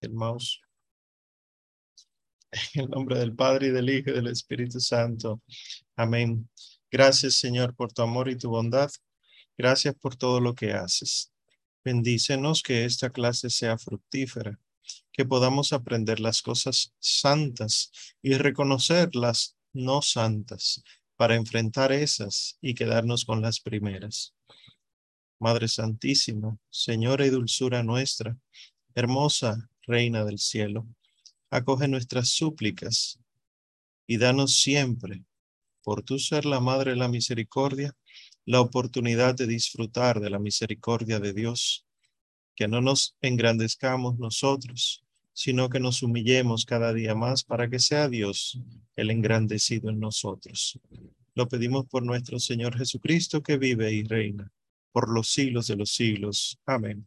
el mouse. En el nombre del Padre y del Hijo y del Espíritu Santo. Amén. Gracias, Señor, por tu amor y tu bondad. Gracias por todo lo que haces. Bendícenos que esta clase sea fructífera, que podamos aprender las cosas santas y reconocer las no santas para enfrentar esas y quedarnos con las primeras. Madre Santísima, Señora y dulzura nuestra, hermosa Reina del cielo, acoge nuestras súplicas y danos siempre, por tu ser la Madre de la Misericordia, la oportunidad de disfrutar de la misericordia de Dios, que no nos engrandezcamos nosotros, sino que nos humillemos cada día más para que sea Dios el engrandecido en nosotros. Lo pedimos por nuestro Señor Jesucristo, que vive y reina por los siglos de los siglos. Amén.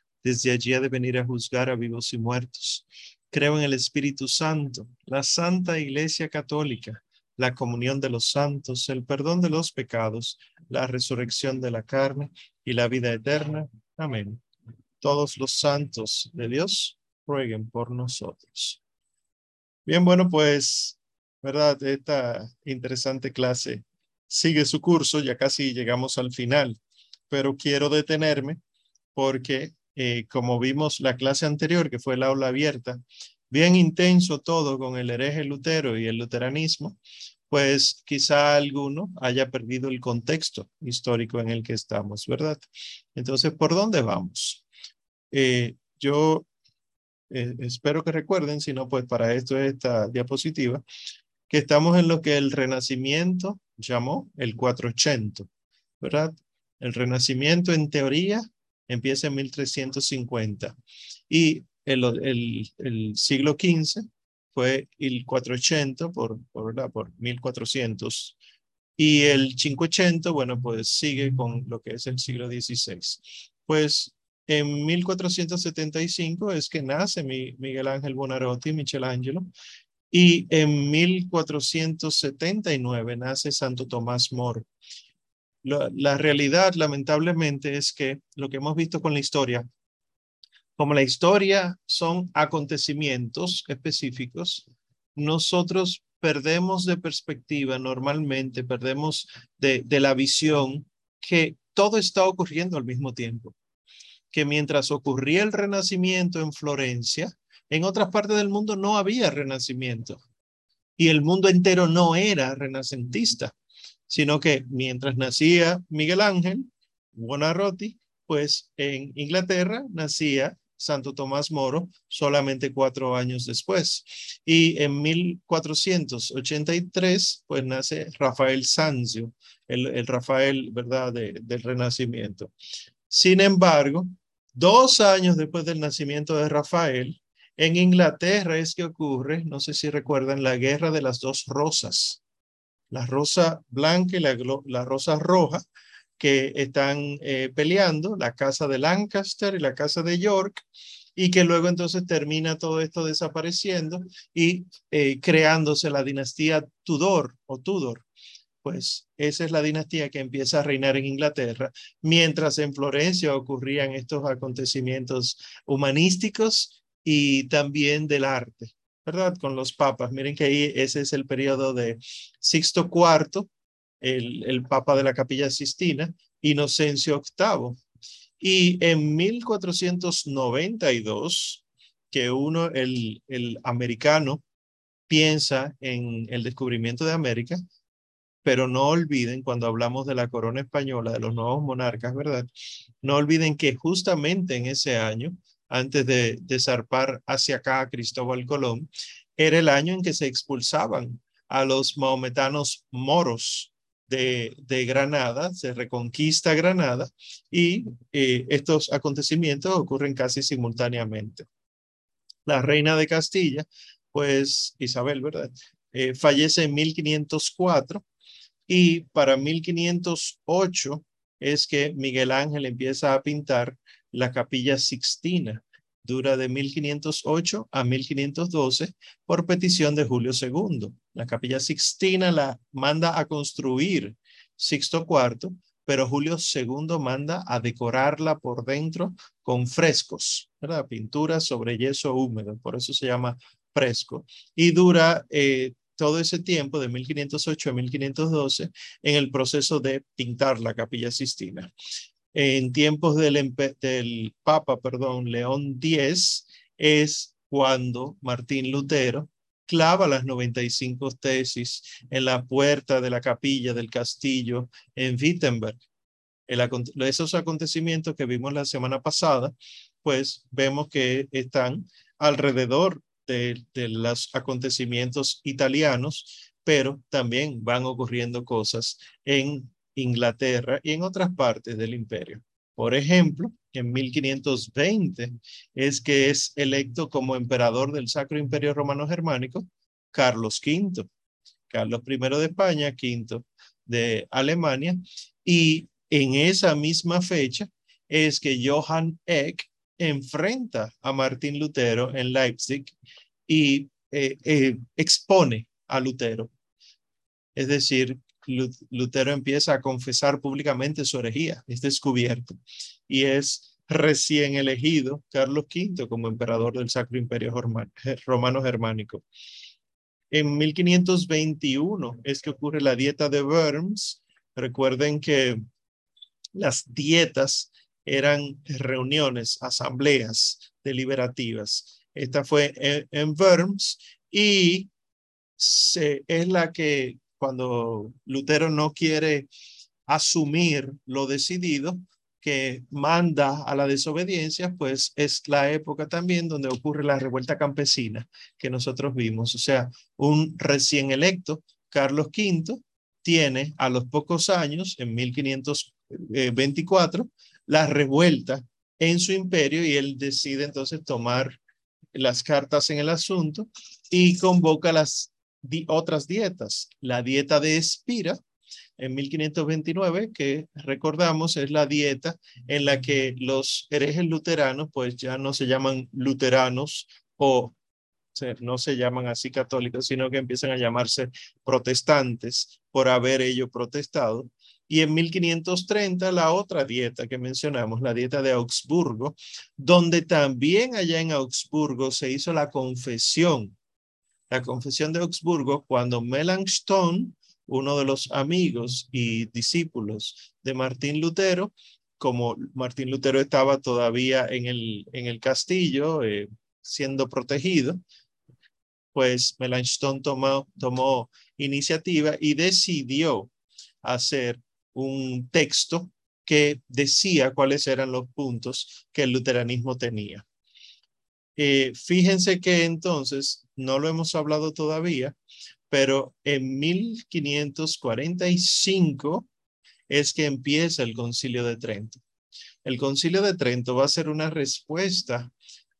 desde allí ha de venir a juzgar a vivos y muertos. Creo en el Espíritu Santo, la Santa Iglesia Católica, la comunión de los santos, el perdón de los pecados, la resurrección de la carne y la vida eterna. Amén. Todos los santos de Dios rueguen por nosotros. Bien, bueno, pues, ¿verdad? Esta interesante clase sigue su curso, ya casi llegamos al final, pero quiero detenerme porque eh, como vimos la clase anterior, que fue el aula abierta, bien intenso todo con el hereje Lutero y el luteranismo, pues quizá alguno haya perdido el contexto histórico en el que estamos, ¿verdad? Entonces, ¿por dónde vamos? Eh, yo eh, espero que recuerden, si no, pues para esto es esta diapositiva, que estamos en lo que el Renacimiento llamó el 480, ¿verdad? El Renacimiento en teoría empieza en 1350 y el, el, el siglo XV fue el 480 por, por, por 1400 y el 580, bueno, pues sigue con lo que es el siglo XVI. Pues en 1475 es que nace Miguel Ángel Bonarotti, Michelangelo, y en 1479 nace Santo Tomás Moro. La, realidad, lamentablemente, es que lo que hemos visto con la historia, como la historia son acontecimientos específicos, nosotros perdemos de perspectiva normalmente, perdemos de, de la visión que todo está ocurriendo al mismo tiempo. Que mientras ocurría el renacimiento en Florencia, en otras partes del mundo no había renacimiento y el mundo entero no era renacentista sino que mientras nacía Miguel Ángel Buonarroti, pues en Inglaterra nacía Santo Tomás Moro solamente cuatro años después. Y en 1483, pues nace Rafael Sanzio, el, Rafael, ¿verdad?, del Renacimiento. Sin embargo, dos años después del nacimiento de Rafael, en Inglaterra es que ocurre, no sé si recuerdan, la Guerra de las Dos Rosas la rosa blanca y la, rosa roja, que están eh, peleando, la casa de Lancaster y la casa de York, y que luego entonces termina todo esto desapareciendo y eh, creándose la dinastía Tudor o Tudor. Pues esa es la dinastía que empieza a reinar en Inglaterra, mientras en Florencia ocurrían estos acontecimientos humanísticos y también del arte. ¿Verdad? Con los papas. Miren que ahí ese es el periodo de Sixto IV, el, el papa de la capilla Sistina, Inocencio VIII. Y en 1492, que uno, el, el americano, piensa en el descubrimiento de América, pero no olviden cuando hablamos de la corona española, de los nuevos monarcas, ¿verdad? No olviden que justamente en ese año antes de, zarpar hacia acá Cristóbal Colón, era el año en que se expulsaban a los maometanos moros de, de Granada, se reconquista Granada y eh, estos acontecimientos ocurren casi simultáneamente. La reina de Castilla, pues Isabel, ¿verdad? Eh, fallece en 1504 y para 1508 es que Miguel Ángel empieza a pintar la capilla Sixtina. Dura de 1508 a 1512 por petición de Julio II. La capilla Sixtina la manda a construir Sixto IV, pero Julio II manda a decorarla por dentro con frescos, ¿verdad? Pintura sobre yeso húmedo, por eso se llama fresco. Y dura eh, todo ese tiempo, de 1508 a 1512, en el proceso de pintar la capilla Sistina. En tiempos del, Papa, perdón, León X, es cuando Martín Lutero clava las 95 tesis en la puerta de la capilla del castillo en Wittenberg. El, esos acontecimientos que vimos la semana pasada, pues vemos que están alrededor de, los acontecimientos italianos, pero también van ocurriendo cosas en Inglaterra y en otras partes del imperio. Por ejemplo, en 1520 es que es electo como emperador del Sacro Imperio Romano Germánico Carlos V, Carlos I de España, V de Alemania, y en esa misma fecha es que Johann Eck enfrenta a Martín Lutero en Leipzig y eh, eh, expone a Lutero. Es decir, Lutero empieza a confesar públicamente su herejía, es descubierto y es recién elegido Carlos V como emperador del Sacro Imperio Romano Germánico. En 1521 es que ocurre la dieta de Worms. Recuerden que las dietas eran reuniones, asambleas deliberativas. Esta fue en, Worms y es la que cuando Lutero no quiere asumir lo decidido, que manda a la desobediencia, pues es la época también donde ocurre la revuelta campesina que nosotros vimos. O sea, un recién electo, Carlos V, tiene a los pocos años, en 1500 24, la revuelta en su imperio y él decide entonces tomar las cartas en el asunto y convoca las otras dietas. La dieta de Espira en 1529, que recordamos es la dieta en la que los herejes luteranos pues ya no se llaman luteranos o no se llaman así católicos, sino que empiezan a llamarse protestantes por haber ellos protestado y en 1530 la otra dieta que mencionamos, la dieta de Augsburgo, donde también allá en Augsburgo se hizo la confesión. La confesión de Augsburgo cuando Melanchthon, uno de los amigos y discípulos de Martín Lutero, como Martín Lutero estaba todavía en el, en el castillo eh, siendo protegido, pues Melanchthon tomó, tomó iniciativa y decidió hacer un texto que decía cuáles eran los puntos que el luteranismo tenía. Eh, fíjense que entonces, no lo hemos hablado todavía, pero en 1545 es que empieza el concilio de Trento. El concilio de Trento va a ser una respuesta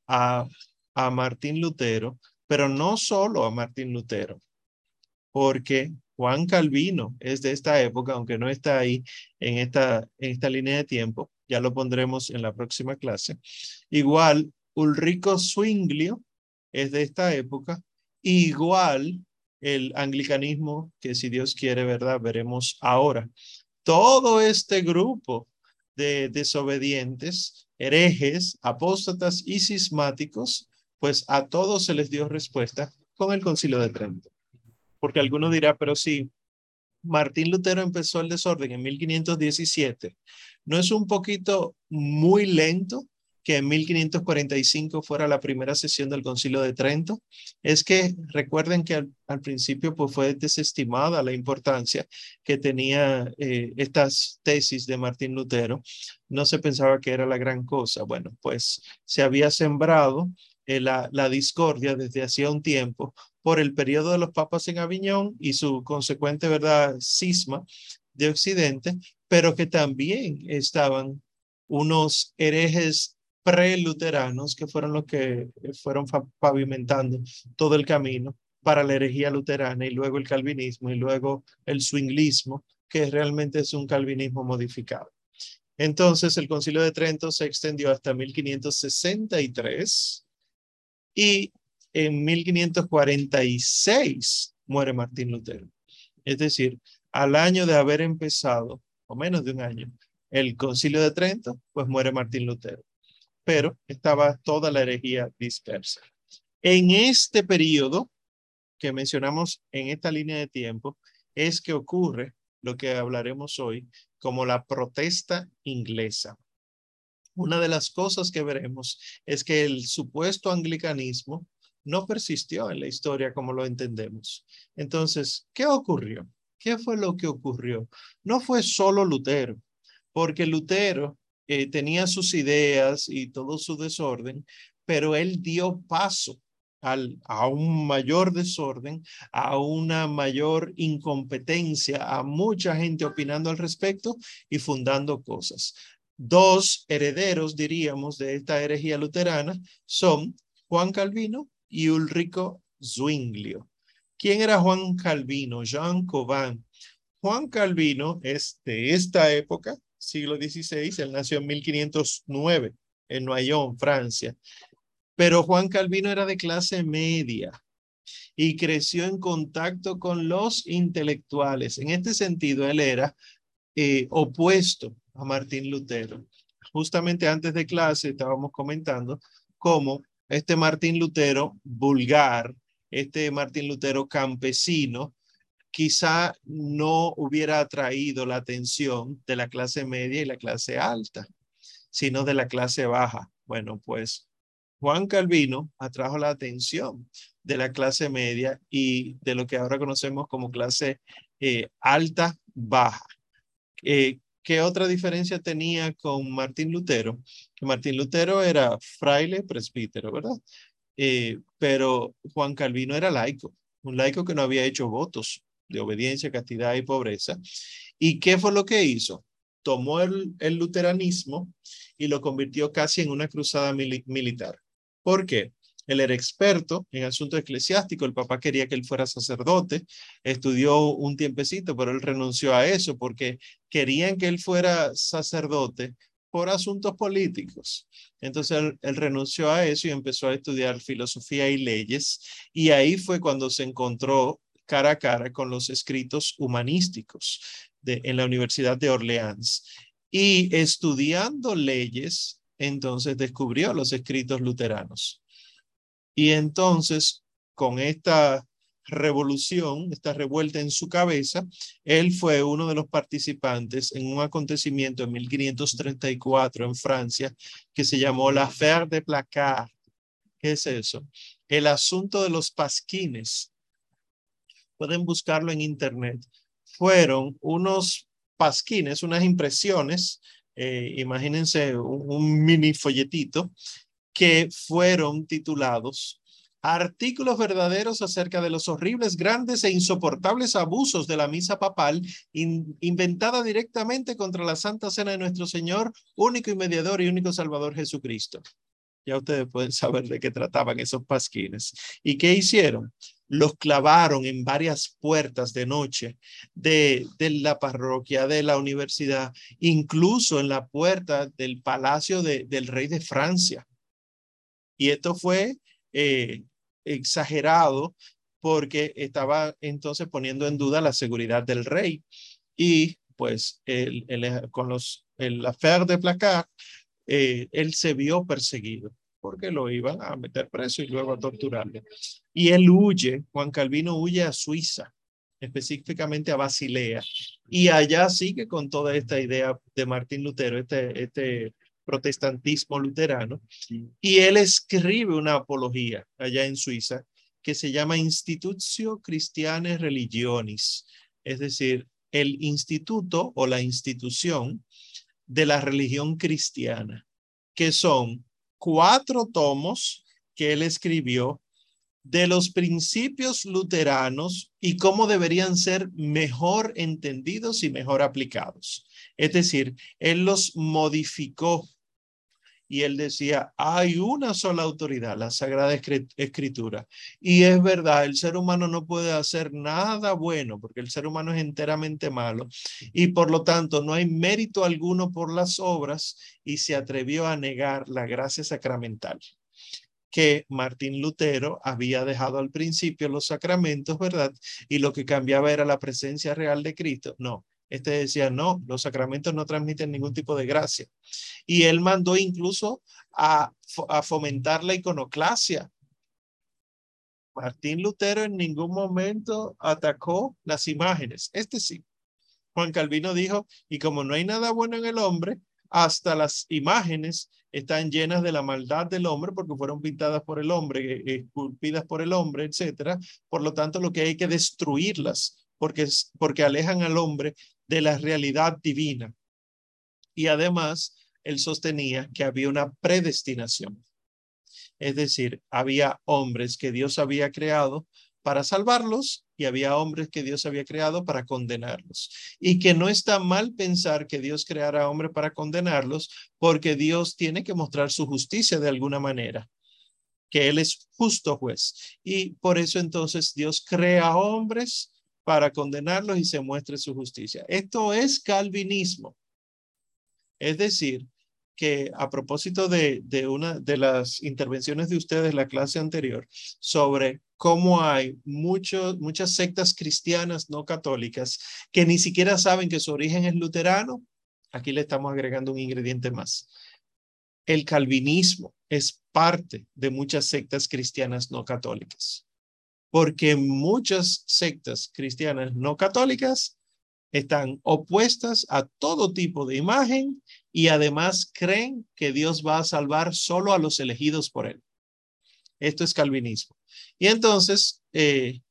a, a Martín Lutero, pero no solo a Martín Lutero, porque Juan Calvino es de esta época, aunque no está ahí en esta, en esta línea de tiempo, ya lo pondremos en la próxima clase. Igual, Ulrico Zwinglio es de esta época, igual el anglicanismo, que si Dios quiere, ¿verdad? Veremos ahora. Todo este grupo de desobedientes, herejes, apóstatas y cismáticos, pues a todos se les dio respuesta con el concilio de Trento porque alguno dirá, pero si Martín Lutero empezó el desorden en 1517, ¿no es un poquito muy lento que en 1545 fuera la primera sesión del Concilio de Trento? Es que recuerden que al, principio pues, fue desestimada la importancia que tenía eh, estas tesis de Martín Lutero. No se pensaba que era la gran cosa. Bueno, pues se había sembrado eh, la, la discordia desde hacía un tiempo por el periodo de los papas en Aviñón y su consecuente, ¿verdad?, cisma de Occidente, pero que también estaban unos herejes preluteranos que fueron los que fueron pavimentando todo el camino para la herejía luterana y luego el calvinismo y luego el swinglismo, que realmente es un calvinismo modificado. Entonces el concilio de Trento se extendió hasta 1563 y en 1546 muere Martín Lutero. Es decir, al año de haber empezado, o menos de un año, el concilio de Trento, pues muere Martín Lutero. Pero estaba toda la herejía dispersa. En este periodo que mencionamos en esta línea de tiempo, es que ocurre lo que hablaremos hoy como la protesta inglesa. Una de las cosas que veremos es que el supuesto anglicanismo no persistió en la historia como lo entendemos. Entonces, ¿qué ocurrió? ¿Qué fue lo que ocurrió? No fue solo Lutero, porque Lutero eh, tenía sus ideas y todo su desorden, pero él dio paso a un mayor desorden, a una mayor incompetencia, a mucha gente opinando al respecto y fundando cosas. Dos herederos, diríamos, de esta herejía luterana son Juan Calvino y Ulrico Zwinglio. ¿Quién era Juan Calvino? Jean Cauvin. Juan Calvino es de esta época, siglo XVI, él nació en 1509 en Noyon, Francia. Pero Juan Calvino era de clase media y creció en contacto con los intelectuales. En este sentido, él era eh, opuesto a Martín Lutero. Justamente antes de clase estábamos comentando cómo este Martín Lutero vulgar, este Martín Lutero campesino, quizá no hubiera atraído la atención de la clase media y la clase alta, sino de la clase baja. Bueno, pues Juan Calvino atrajo la atención de la clase media y de lo que ahora conocemos como clase eh, alta baja. Eh, ¿Qué otra diferencia tenía con Martín Lutero? Martín Lutero era fraile presbítero, ¿verdad? Eh, pero Juan Calvino era laico, un laico que no había hecho votos de obediencia, castidad y pobreza. ¿Y qué fue lo que hizo? Tomó el, luteranismo y lo convirtió casi en una cruzada militar. ¿Por qué? Él era experto en asuntos eclesiásticos, el papá quería que él fuera sacerdote, estudió un tiempecito, pero él renunció a eso porque querían que él fuera sacerdote por asuntos políticos. Entonces él, él, renunció a eso y empezó a estudiar filosofía y leyes y ahí fue cuando se encontró cara a cara con los escritos humanísticos en la Universidad de Orleans. Y estudiando leyes, entonces descubrió los escritos luteranos. Y entonces, con esta revolución, esta revuelta en su cabeza, él fue uno de los participantes en un acontecimiento en 1534 en Francia que se llamó la Affaire de Placard. ¿Qué es eso? El asunto de los pasquines. Pueden buscarlo en internet. Fueron unos pasquines, unas impresiones eh, imagínense un, mini folletito que fueron titulados Artículos verdaderos acerca de los horribles, grandes e insoportables abusos de la misa papal inventada directamente contra la Santa Cena de nuestro Señor, único y mediador y único Salvador Jesucristo. Ya ustedes pueden saber de qué trataban esos pasquines. ¿Y qué hicieron? Los clavaron en varias puertas de noche de, de, la parroquia, de la universidad, incluso en la puerta del palacio de, del rey de Francia. Y esto fue eh, exagerado porque estaba entonces poniendo en duda la seguridad del rey. Y pues el, con los, el affair de Placard, eh, él se vio perseguido porque lo iban a meter preso y luego a torturarle. Y él huye, Juan Calvino huye a Suiza, específicamente a Basilea, y allá sigue con toda esta idea de Martín Lutero, este, este protestantismo luterano, y él escribe una apología allá en Suiza que se llama Institutio Christiane Religionis, es decir, el instituto o la institución de la religión cristiana, que son cuatro tomos que él escribió de los principios luteranos y cómo deberían ser mejor entendidos y mejor aplicados. Es decir, él los modificó y él decía, hay una sola autoridad, la Sagrada Escritura. Y es verdad, el ser humano no puede hacer nada bueno porque el ser humano es enteramente malo y por lo tanto no hay mérito alguno por las obras y se atrevió a negar la gracia sacramental que Martín Lutero había dejado al principio los sacramentos, ¿verdad? Y lo que cambiaba era la presencia real de Cristo. No, este decía, no, los sacramentos no transmiten ningún tipo de gracia. Y él mandó incluso a, a fomentar la iconoclasia. Martín Lutero en ningún momento atacó las imágenes. Este sí. Juan Calvino dijo, y como no hay nada bueno en el hombre, hasta las imágenes están llenas de la maldad del hombre porque fueron pintadas por el hombre, eh, esculpidas por el hombre, etcétera. Por lo tanto, lo que hay que destruirlas porque, porque alejan al hombre de la realidad divina. Y además, él sostenía que había una predestinación. Es decir, había hombres que Dios había creado para salvarlos y había hombres que Dios había creado para condenarlos. Y que no está mal pensar que Dios creara hombres para condenarlos porque Dios tiene que mostrar su justicia de alguna manera, que Él es justo juez. Y por eso entonces Dios crea hombres para condenarlos y se muestre su justicia. Esto es calvinismo. Es decir, que a propósito de, de una de las intervenciones de ustedes la clase anterior sobre cómo hay muchos, muchas sectas cristianas no católicas que ni siquiera saben que su origen es luterano, aquí le estamos agregando un ingrediente más. El calvinismo es parte de muchas sectas cristianas no católicas porque muchas sectas cristianas no católicas están opuestas a todo tipo de imagen y además creen que Dios va a salvar solo a los elegidos por él. Esto es calvinismo. Y entonces, eh,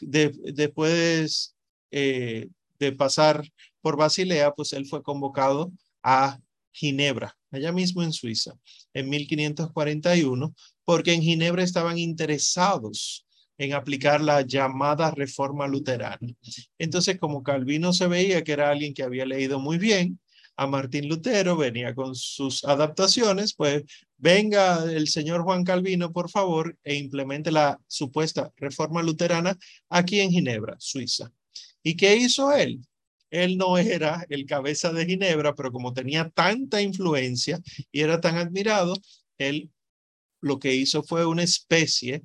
después eh, de pasar por Basilea, pues él fue convocado a Ginebra, allá mismo en Suiza, en 1541, porque en Ginebra estaban interesados en aplicar la llamada reforma luterana. Entonces, como Calvino se veía que era alguien que había leído muy bien, a Martín Lutero venía con sus adaptaciones, pues venga el señor Juan Calvino, por favor, e implemente la supuesta reforma luterana aquí en Ginebra, Suiza. ¿Y qué hizo él? Él no era el cabeza de Ginebra, pero como tenía tanta influencia y era tan admirado, él lo que hizo fue una especie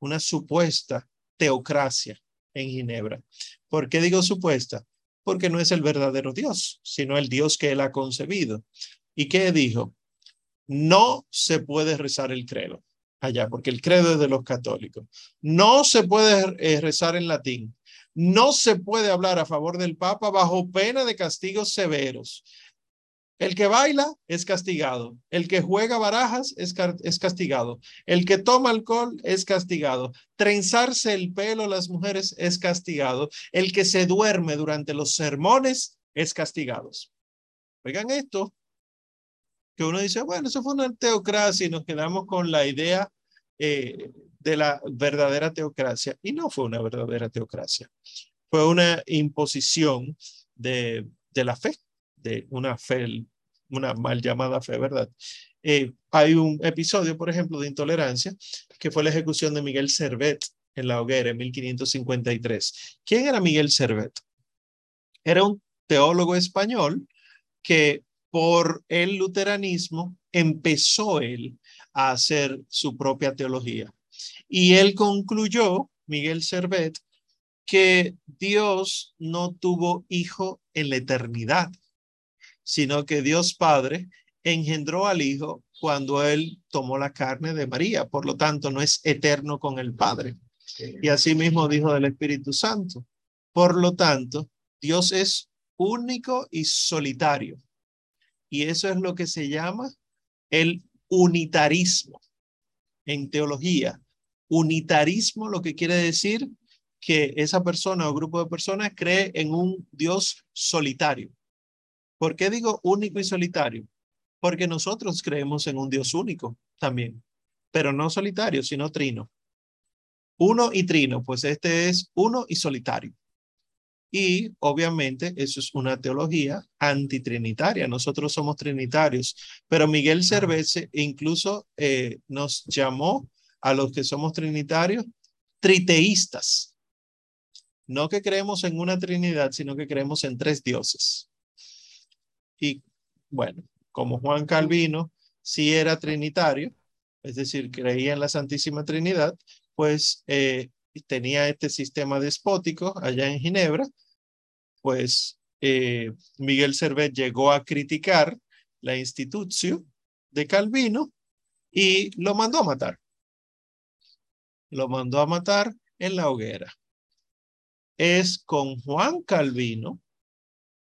una supuesta teocracia en Ginebra. ¿Por qué digo supuesta? Porque no es el verdadero Dios, sino el Dios que él ha concebido. ¿Y qué dijo? No se puede rezar el credo allá, porque el credo es de los católicos. No se puede eh, rezar en latín. No se puede hablar a favor del Papa bajo pena de castigos severos. El que baila es castigado. El que juega barajas es, es, castigado. El que toma alcohol es castigado. Trenzarse el pelo las mujeres es castigado. El que se duerme durante los sermones es castigado. Oigan esto, que uno dice, bueno, eso fue una teocracia y nos quedamos con la idea eh, de la verdadera teocracia. Y no fue una verdadera teocracia. Fue una imposición de, de la fe de una fe, una mal llamada fe, ¿verdad? Eh, hay un episodio, por ejemplo, de intolerancia, que fue la ejecución de Miguel Servet en la hoguera en 1553. ¿Quién era Miguel Servet? Era un teólogo español que por el luteranismo empezó él a hacer su propia teología. Y él concluyó, Miguel Servet, que Dios no tuvo hijo en la eternidad, sino que Dios Padre engendró al Hijo cuando Él tomó la carne de María. Por lo tanto, no es eterno con el Padre. Y así mismo dijo del Espíritu Santo. Por lo tanto, Dios es único y solitario. Y eso es lo que se llama el unitarismo en teología. Unitarismo lo que quiere decir que esa persona o grupo de personas cree en un Dios solitario. ¿Por qué digo único y solitario? Porque nosotros creemos en un Dios único también, pero no solitario, sino trino. Uno y trino, pues este es uno y solitario. Y obviamente eso es una teología antitrinitaria. Nosotros somos trinitarios, pero Miguel Cervece incluso eh, nos llamó a los que somos trinitarios triteístas. No que creemos en una trinidad, sino que creemos en tres dioses. Y bueno, como Juan Calvino sí era trinitario, es decir, creía en la Santísima Trinidad, pues eh, tenía este sistema despótico allá en Ginebra, pues eh, Miguel Servet llegó a criticar la institución de Calvino y lo mandó a matar. Lo mandó a matar en la hoguera. Es con Juan Calvino,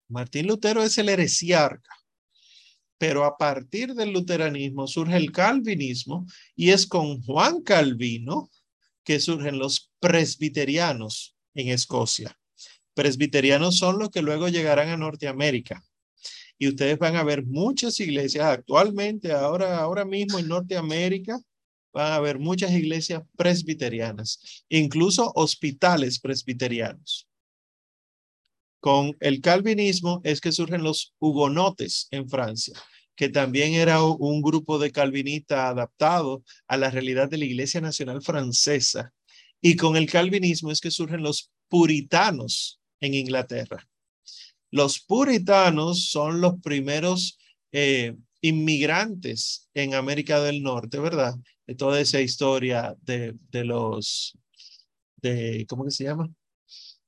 Martín Lutero es el heresiarca, pero a partir del luteranismo surge el calvinismo y es con Juan Calvino que surgen los presbiterianos en Escocia. Presbiterianos son los que luego llegarán a Norteamérica. Y ustedes van a ver muchas iglesias actualmente, ahora, ahora mismo en Norteamérica, van a ver muchas iglesias presbiterianas, incluso hospitales presbiterianos. Con el calvinismo es que surgen los hugonotes en Francia, que también era un grupo de calvinistas adaptado a la realidad de la Iglesia Nacional Francesa. Y con el calvinismo es que surgen los puritanos en Inglaterra. Los puritanos son los primeros eh, inmigrantes en América del Norte, ¿verdad? De toda esa historia de, de los, de, ¿cómo se llama?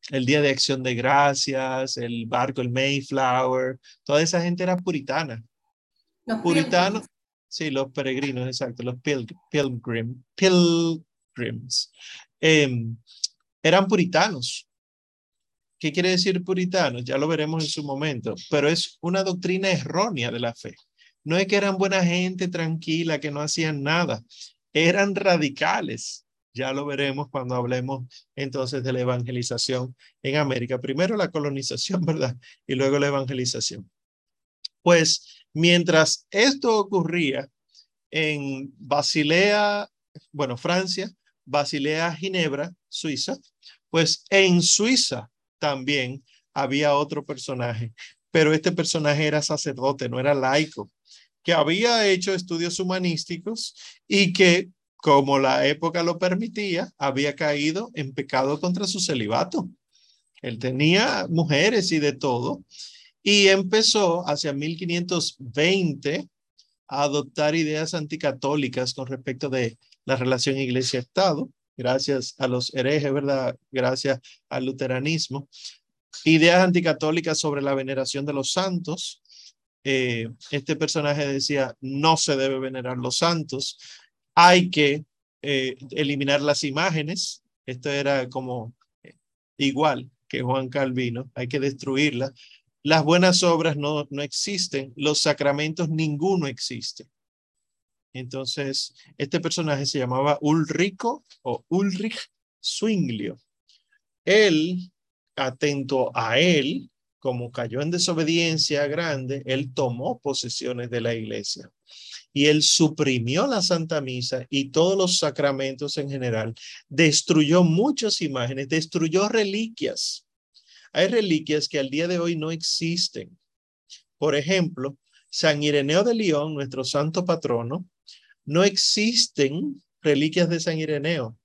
El Día de Acción de Gracias, el barco, el Mayflower, toda esa gente era puritana. Los puritanos, sí, los peregrinos, exacto, los pilgrim, pilgrims, em, eran puritanos. ¿Qué quiere decir puritanos? Ya lo veremos en su momento, pero es una doctrina errónea de la fe. No es que eran buena gente tranquila, que no hacían nada, eran radicales. Ya lo veremos cuando hablemos entonces de la evangelización en América. Primero la colonización, ¿verdad? Y luego la evangelización. Pues Mientras esto ocurría en Basilea, bueno, Francia, Basilea, Ginebra, Suiza, pues en Suiza también había otro personaje, pero este personaje era sacerdote, no era laico, que había hecho estudios humanísticos y que, como la época lo permitía, había caído en pecado contra su celibato. Él tenía mujeres y de todo, y empezó hacia 1520 a adoptar ideas anticatólicas con respecto de la relación iglesia-estado, gracias a los herejes, ¿verdad? Gracias al luteranismo. Ideas anticatólicas sobre la veneración de los santos. Eh, este personaje decía, no se debe venerar los santos, hay que eh, eliminar las imágenes. Esto era como eh, igual que Juan Calvino, hay que destruirlas las buenas obras no, no existen, los sacramentos ninguno existe. Entonces, este personaje se llamaba Ulrico o Ulrich Zwinglio. Él, atento a él, como cayó en desobediencia grande, él tomó posesiones de la iglesia y él suprimió la Santa Misa y todos los sacramentos en general, destruyó muchas imágenes, destruyó reliquias. Hay reliquias que al día de hoy no existen. Por ejemplo, San Ireneo de León, nuestro santo patrono, no existen reliquias de San Ireneo.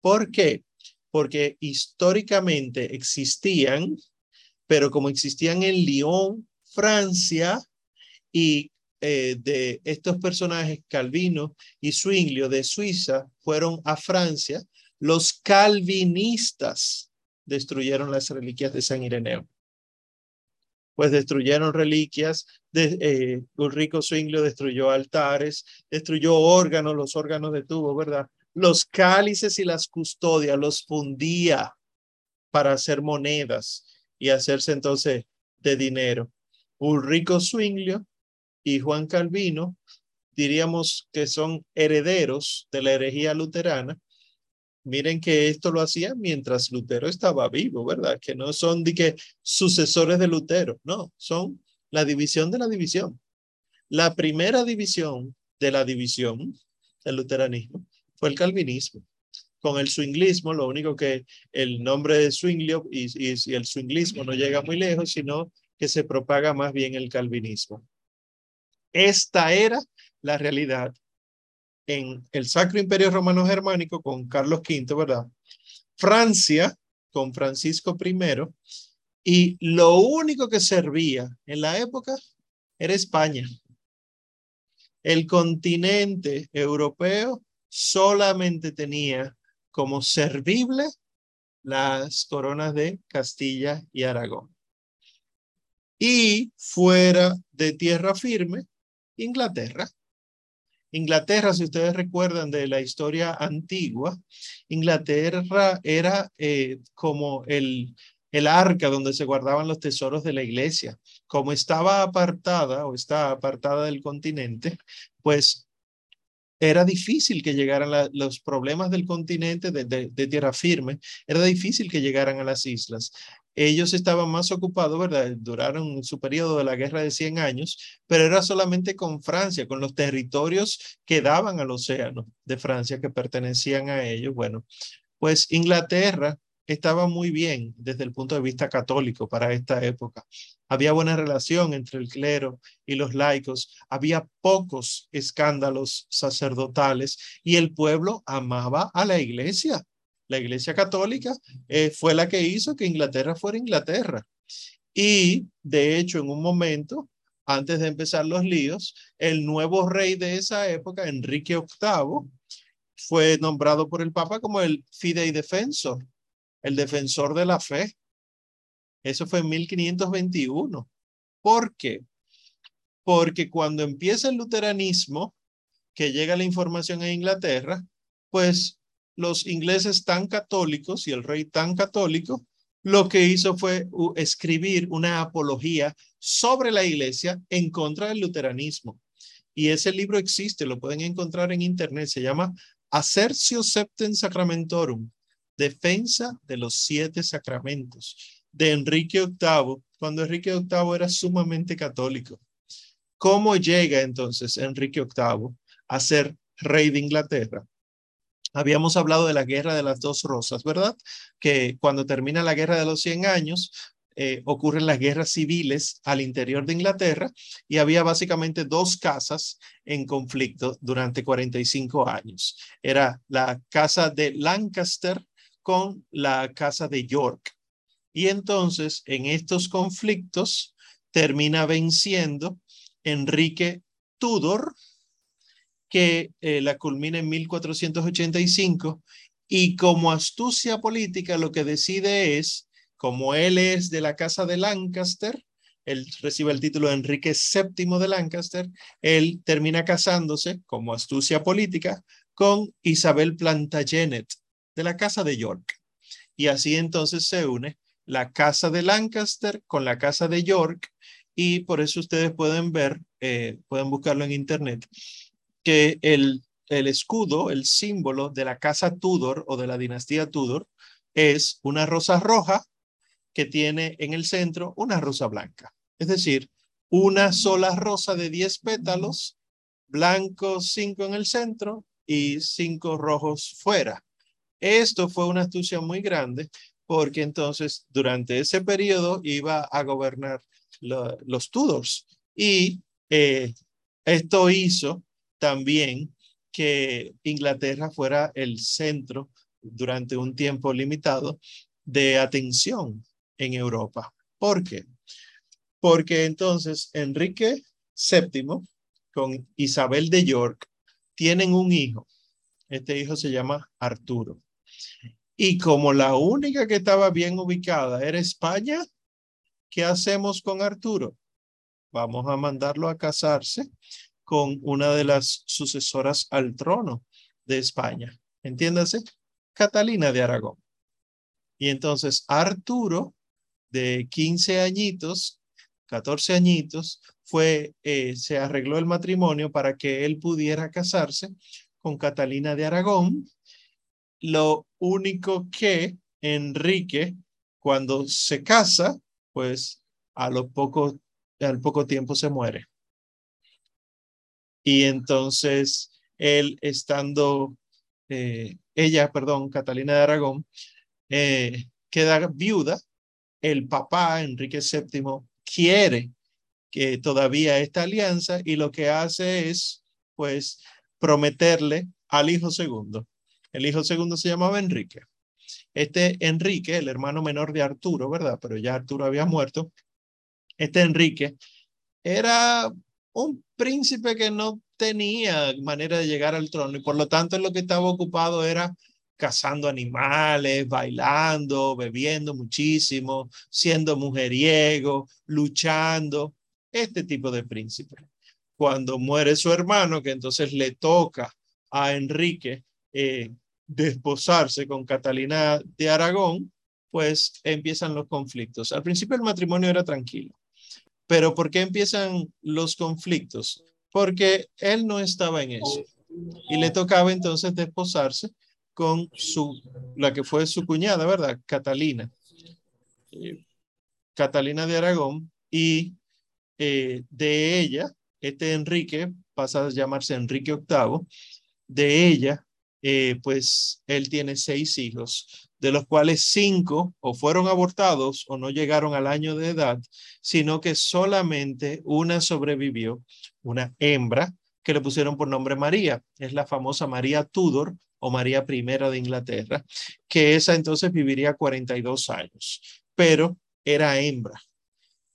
¿Por qué? Porque históricamente existían, pero como existían en Lyon, Francia, y eh, de estos personajes, Calvino y Zwinglio de Suiza, fueron a Francia, los calvinistas destruyeron las reliquias de San Ireneo. Pues destruyeron reliquias, de, eh, Ulrico Zwinglio destruyó altares, destruyó órganos, los órganos de tubo, ¿verdad? Los cálices y las custodias los fundía para hacer monedas y hacerse entonces de dinero. Ulrico Zwinglio y Juan Calvino, diríamos que son herederos de la herejía luterana, Miren que esto lo hacían mientras Lutero estaba vivo, ¿verdad? Que no son de que sucesores de Lutero, no, son la división de la división. La primera división de la división del luteranismo fue el calvinismo. con el swinglismo, lo único que el nombre de swinglio y, y, el swinglismo no llega muy lejos, sino que se propaga más bien el calvinismo. Esta era la realidad en el Sacro Imperio Romano Germánico con Carlos V, ¿verdad? Francia con Francisco I y lo único que servía en la época era España. El continente europeo solamente tenía como servible las coronas de Castilla y Aragón. Y fuera de tierra firme, Inglaterra. Inglaterra, si ustedes recuerdan de la historia antigua, Inglaterra era eh, como el, el arca donde se guardaban los tesoros de la iglesia. Como estaba apartada o está apartada del continente, pues era difícil que llegaran los problemas del continente de, de, tierra firme, era difícil que llegaran a las islas. Ellos estaban más ocupados, ¿verdad? Duraron su periodo de la guerra de 100 años, pero era solamente con Francia, con los territorios que daban al océano de Francia que pertenecían a ellos. Bueno, pues Inglaterra estaba muy bien desde el punto de vista católico para esta época. Había buena relación entre el clero y los laicos, había pocos escándalos sacerdotales y el pueblo amaba a la iglesia. La iglesia católica eh, fue la que hizo que Inglaterra fuera Inglaterra. Y de hecho, en un momento, antes de empezar los líos, el nuevo rey de esa época, Enrique VIII, fue nombrado por el Papa como el fidei defensor el defensor de la fe. Eso fue en 1521. ¿Por qué? Porque cuando empieza el luteranismo, que llega la información a Inglaterra, pues los ingleses tan católicos y el rey tan católico, lo que hizo fue escribir una apología sobre la iglesia en contra del luteranismo. Y ese libro existe, lo pueden encontrar en internet, se llama Acercio Septem Sacramentorum, defensa de los siete sacramentos de Enrique VIII, cuando Enrique VIII era sumamente católico. ¿Cómo llega entonces Enrique VIII a ser rey de Inglaterra? Habíamos hablado de la guerra de las dos rosas, ¿verdad? Que cuando termina la guerra de los 100 años, eh, ocurren las guerras civiles al interior de Inglaterra y había básicamente dos casas en conflicto durante 45 años. Era la casa de Lancaster con la casa de York. Y entonces en estos conflictos termina venciendo Enrique Tudor, que eh, la culmina en 1485 y como astucia política lo que decide es, como él es de la casa de Lancaster, él recibe el título de Enrique VII de Lancaster, él termina casándose como astucia política con Isabel Plantagenet, de la casa de York. Y así entonces se une la casa de Lancaster con la casa de York y por eso ustedes pueden ver, eh, pueden buscarlo en internet, que el, el escudo, el símbolo de la casa Tudor o de la dinastía Tudor es una rosa roja que tiene en el centro una rosa blanca. Es decir, una sola rosa de 10 pétalos, blancos 5 en el centro y 5 rojos fuera. Esto fue una astucia muy grande porque entonces durante ese periodo iba a gobernar los Tudors y eh, esto hizo también que Inglaterra fuera el centro durante un tiempo limitado de atención en Europa. ¿Por qué? Porque entonces Enrique VII con Isabel de York tienen un hijo. Este hijo se llama Arturo. Y como la única que estaba bien ubicada era España, ¿qué hacemos con Arturo? Vamos a mandarlo a casarse con una de las sucesoras al trono de España. Entiéndase, Catalina de Aragón. Y entonces Arturo, de 15 añitos, 14 añitos, fue, eh, se arregló el matrimonio para que él pudiera casarse con Catalina de Aragón lo único que Enrique, cuando se casa, pues a lo poco, al poco tiempo se muere. Y entonces él estando eh, ella, perdón, Catalina de Aragón, eh, queda viuda. El papá, Enrique VII, quiere que todavía esta alianza y lo que hace es, pues, prometerle al hijo segundo. El hijo segundo se llamaba Enrique. Este Enrique, el hermano menor de Arturo, ¿verdad? Pero ya Arturo había muerto. Este Enrique era un príncipe que no tenía manera de llegar al trono y por lo tanto lo que estaba ocupado era cazando animales, bailando, bebiendo muchísimo, siendo mujeriego, luchando, este tipo de príncipe. Cuando muere su hermano, que entonces le toca a Enrique eh, desposarse con Catalina de Aragón, pues empiezan los conflictos. Al principio el matrimonio era tranquilo, pero ¿por qué empiezan los conflictos? Porque él no estaba en eso y le tocaba entonces desposarse con su, la que fue su cuñada, ¿verdad? Catalina. Eh, Catalina de Aragón y eh, de ella, este Enrique pasa a llamarse Enrique VIII, de ella, eh, pues él tiene seis hijos, de los cuales cinco o fueron abortados o no llegaron al año de edad, sino que solamente una sobrevivió, una hembra, que le pusieron por nombre María, es la famosa María Tudor o María I de Inglaterra, que esa entonces viviría 42 años, pero era hembra.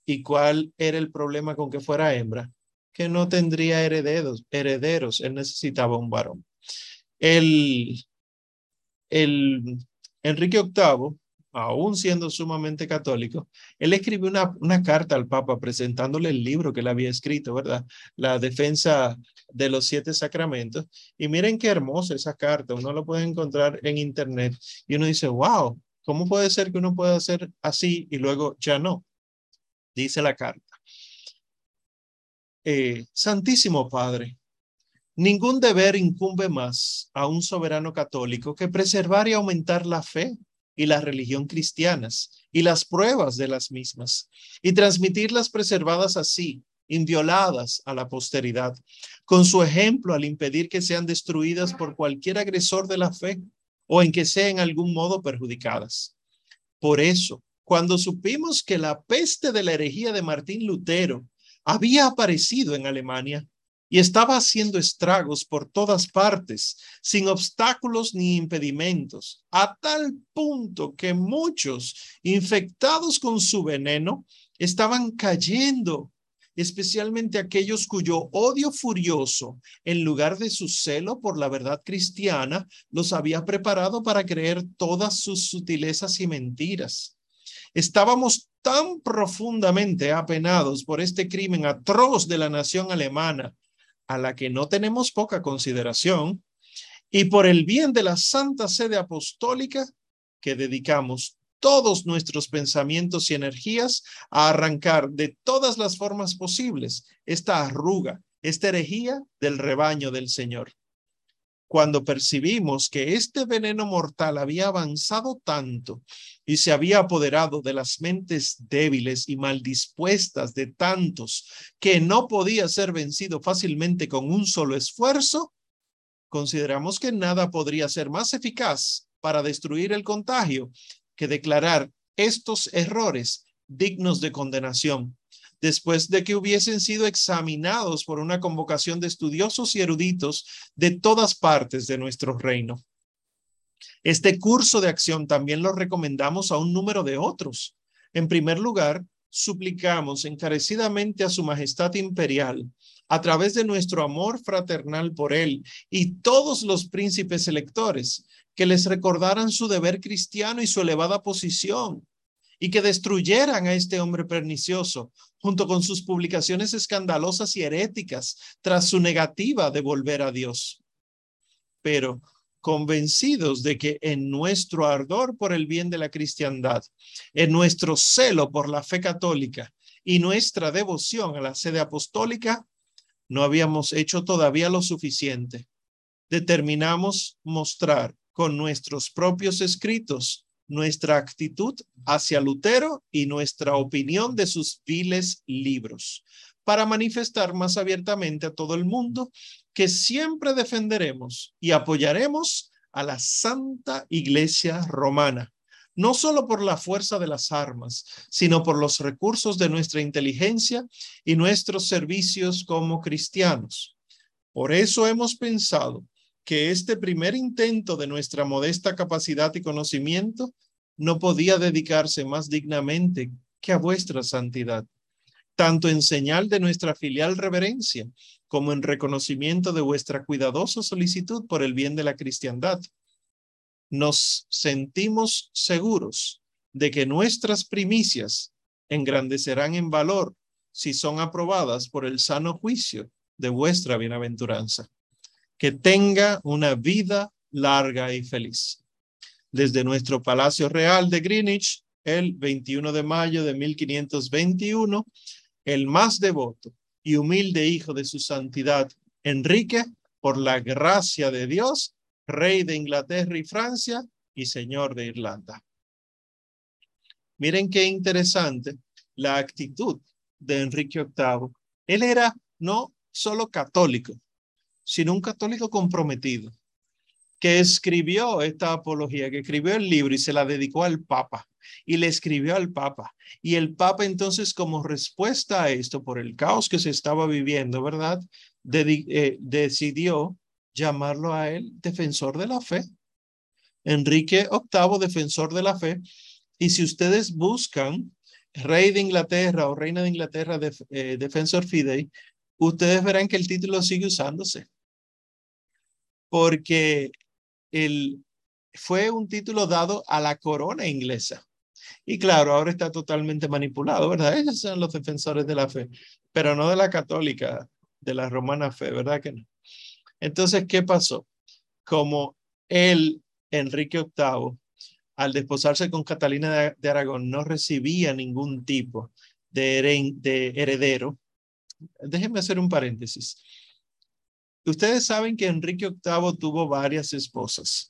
¿Y cuál era el problema con que fuera hembra? Que no tendría herederos, herederos, él necesitaba un varón. El, el Enrique VIII, aún siendo sumamente católico, él escribió una, una carta al Papa presentándole el libro que él había escrito, ¿verdad? La defensa de los siete sacramentos. Y miren qué hermosa esa carta, uno lo puede encontrar en internet y uno dice, wow, ¿cómo puede ser que uno pueda hacer así y luego ya no? Dice la carta. Eh, Santísimo Padre, Ningún deber incumbe más a un soberano católico que preservar y aumentar la fe y la religión cristianas y las pruebas de las mismas y transmitirlas preservadas así, invioladas a la posteridad, con su ejemplo al impedir que sean destruidas por cualquier agresor de la fe o en que sean en algún modo perjudicadas. Por eso, cuando supimos que la peste de la herejía de Martín Lutero había aparecido en Alemania, y estaba haciendo estragos por todas partes, sin obstáculos ni impedimentos, a tal punto que muchos, infectados con su veneno, estaban cayendo, especialmente aquellos cuyo odio furioso, en lugar de su celo por la verdad cristiana, los había preparado para creer todas sus sutilezas y mentiras. Estábamos tan profundamente apenados por este crimen atroz de la nación alemana, a la que no tenemos poca consideración, y por el bien de la Santa Sede Apostólica, que dedicamos todos nuestros pensamientos y energías a arrancar de todas las formas posibles esta arruga, esta herejía del rebaño del Señor. Cuando percibimos que este veneno mortal había avanzado tanto y se había apoderado de las mentes débiles y mal dispuestas de tantos que no podía ser vencido fácilmente con un solo esfuerzo, consideramos que nada podría ser más eficaz para destruir el contagio que declarar estos errores dignos de condenación, después de que hubiesen sido examinados por una convocación de estudiosos y eruditos de todas partes de nuestro reino. Este curso de acción también lo recomendamos a un número de otros. En primer lugar, suplicamos encarecidamente a Su Majestad Imperial, a través de nuestro amor fraternal por él y todos los príncipes electores, que les recordaran su deber cristiano y su elevada posición, y que destruyeran a este hombre pernicioso, junto con sus publicaciones escandalosas y heréticas, tras su negativa de volver a Dios. Pero convencidos de que en nuestro ardor por el bien de la cristiandad, en nuestro celo por la fe católica y nuestra devoción a la sede apostólica, no habíamos hecho todavía lo suficiente. Determinamos mostrar con nuestros propios escritos nuestra actitud hacia Lutero y nuestra opinión de sus viles libros, para manifestar más abiertamente a todo el mundo que siempre defenderemos y apoyaremos a la Santa Iglesia Romana, no solo por la fuerza de las armas, sino por los recursos de nuestra inteligencia y nuestros servicios como cristianos. Por eso hemos pensado que este primer intento de nuestra modesta capacidad y conocimiento no podía dedicarse más dignamente que a vuestra santidad, tanto en señal de nuestra filial reverencia como en reconocimiento de vuestra cuidadosa solicitud por el bien de la cristiandad. Nos sentimos seguros de que nuestras primicias engrandecerán en valor si son aprobadas por el sano juicio de vuestra bienaventuranza. Que tenga una vida larga y feliz. Desde nuestro Palacio Real de Greenwich, el 21 de mayo de 1521, el más devoto y humilde hijo de su santidad, Enrique, por la gracia de Dios, rey de Inglaterra y Francia y señor de Irlanda. Miren qué interesante la actitud de Enrique VIII. Él era no solo católico, sino un católico comprometido, que escribió esta apología, que escribió el libro y se la dedicó al Papa y le escribió al Papa. Y el Papa entonces como respuesta a esto, por el caos que se estaba viviendo, ¿verdad? Eh, decidió llamarlo a él defensor de la fe. Enrique VIII, defensor de la fe. Y si ustedes buscan rey de Inglaterra o reina de Inglaterra, de, eh, defensor fidei, ustedes verán que el título sigue usándose. Porque el, fue un título dado a la corona inglesa. Y claro, ahora está totalmente manipulado, ¿verdad? Ellos son los defensores de la fe, pero no de la católica, de la romana fe, ¿verdad que no? Entonces, ¿qué pasó? Como él, Enrique VIII, al desposarse con Catalina de, Aragón, no recibía ningún tipo de, de heredero. Déjenme hacer un paréntesis. Ustedes saben que Enrique VIII tuvo varias esposas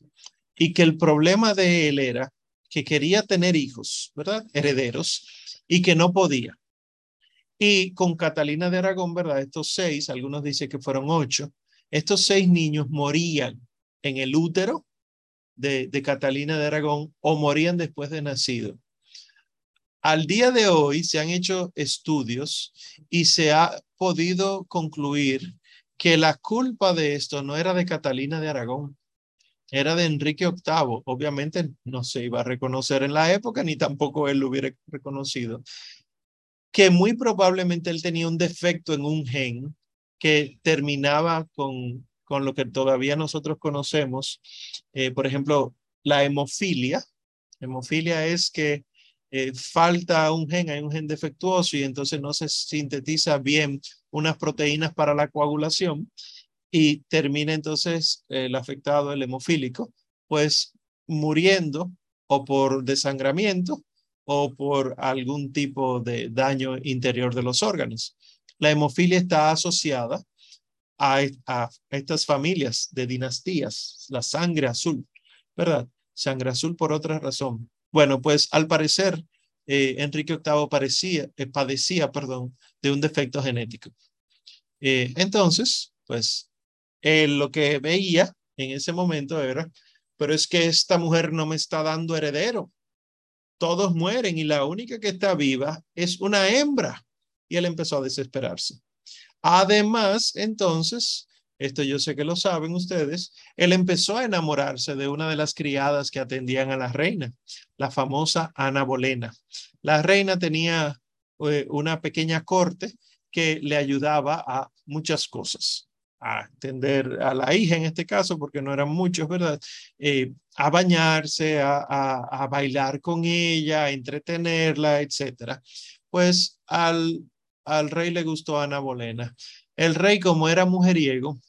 y que el problema de él era que quería tener hijos, ¿verdad? Herederos, y que no podía. Y con Catalina de Aragón, ¿verdad? Estos seis, algunos dicen que fueron ocho, estos seis niños morían en el útero de, de Catalina de Aragón o morían después de nacido. Al día de hoy se han hecho estudios y se ha podido concluir que la culpa de esto no era de Catalina de Aragón, era de Enrique VIII. Obviamente no se iba a reconocer en la época, ni tampoco él lo hubiera reconocido. Que muy probablemente él tenía un defecto en un gen que terminaba con, con lo que todavía nosotros conocemos. Eh, por ejemplo, la hemofilia. Hemofilia es que eh, falta un gen, hay un gen defectuoso y entonces no se sintetiza bien unas proteínas para la coagulación y termina entonces el afectado, el hemofílico, pues muriendo o por desangramiento o por algún tipo de daño interior de los órganos. La hemofilia está asociada a, a estas familias de dinastías, la sangre azul, ¿verdad? Sangre azul por otra razón. Bueno, pues al parecer, eh, Enrique VIII eh, padecía, perdón, de un defecto genético. Eh, entonces, pues lo que veía en ese momento era, pero es que esta mujer no me está dando heredero. Todos mueren y la única que está viva es una hembra. Y él empezó a desesperarse. Además, entonces, esto yo sé que lo saben ustedes, él empezó a enamorarse de una de las criadas que atendían a la reina, la famosa Ana Bolena. La reina tenía eh, una pequeña corte que le ayudaba a muchas cosas a atender a la hija en este caso, porque no eran muchos, ¿verdad? Eh, a bañarse, a, a, bailar con ella, a entretenerla, etcétera. Pues al, al rey le gustó Ana Bolena. El rey, como era mujeriego,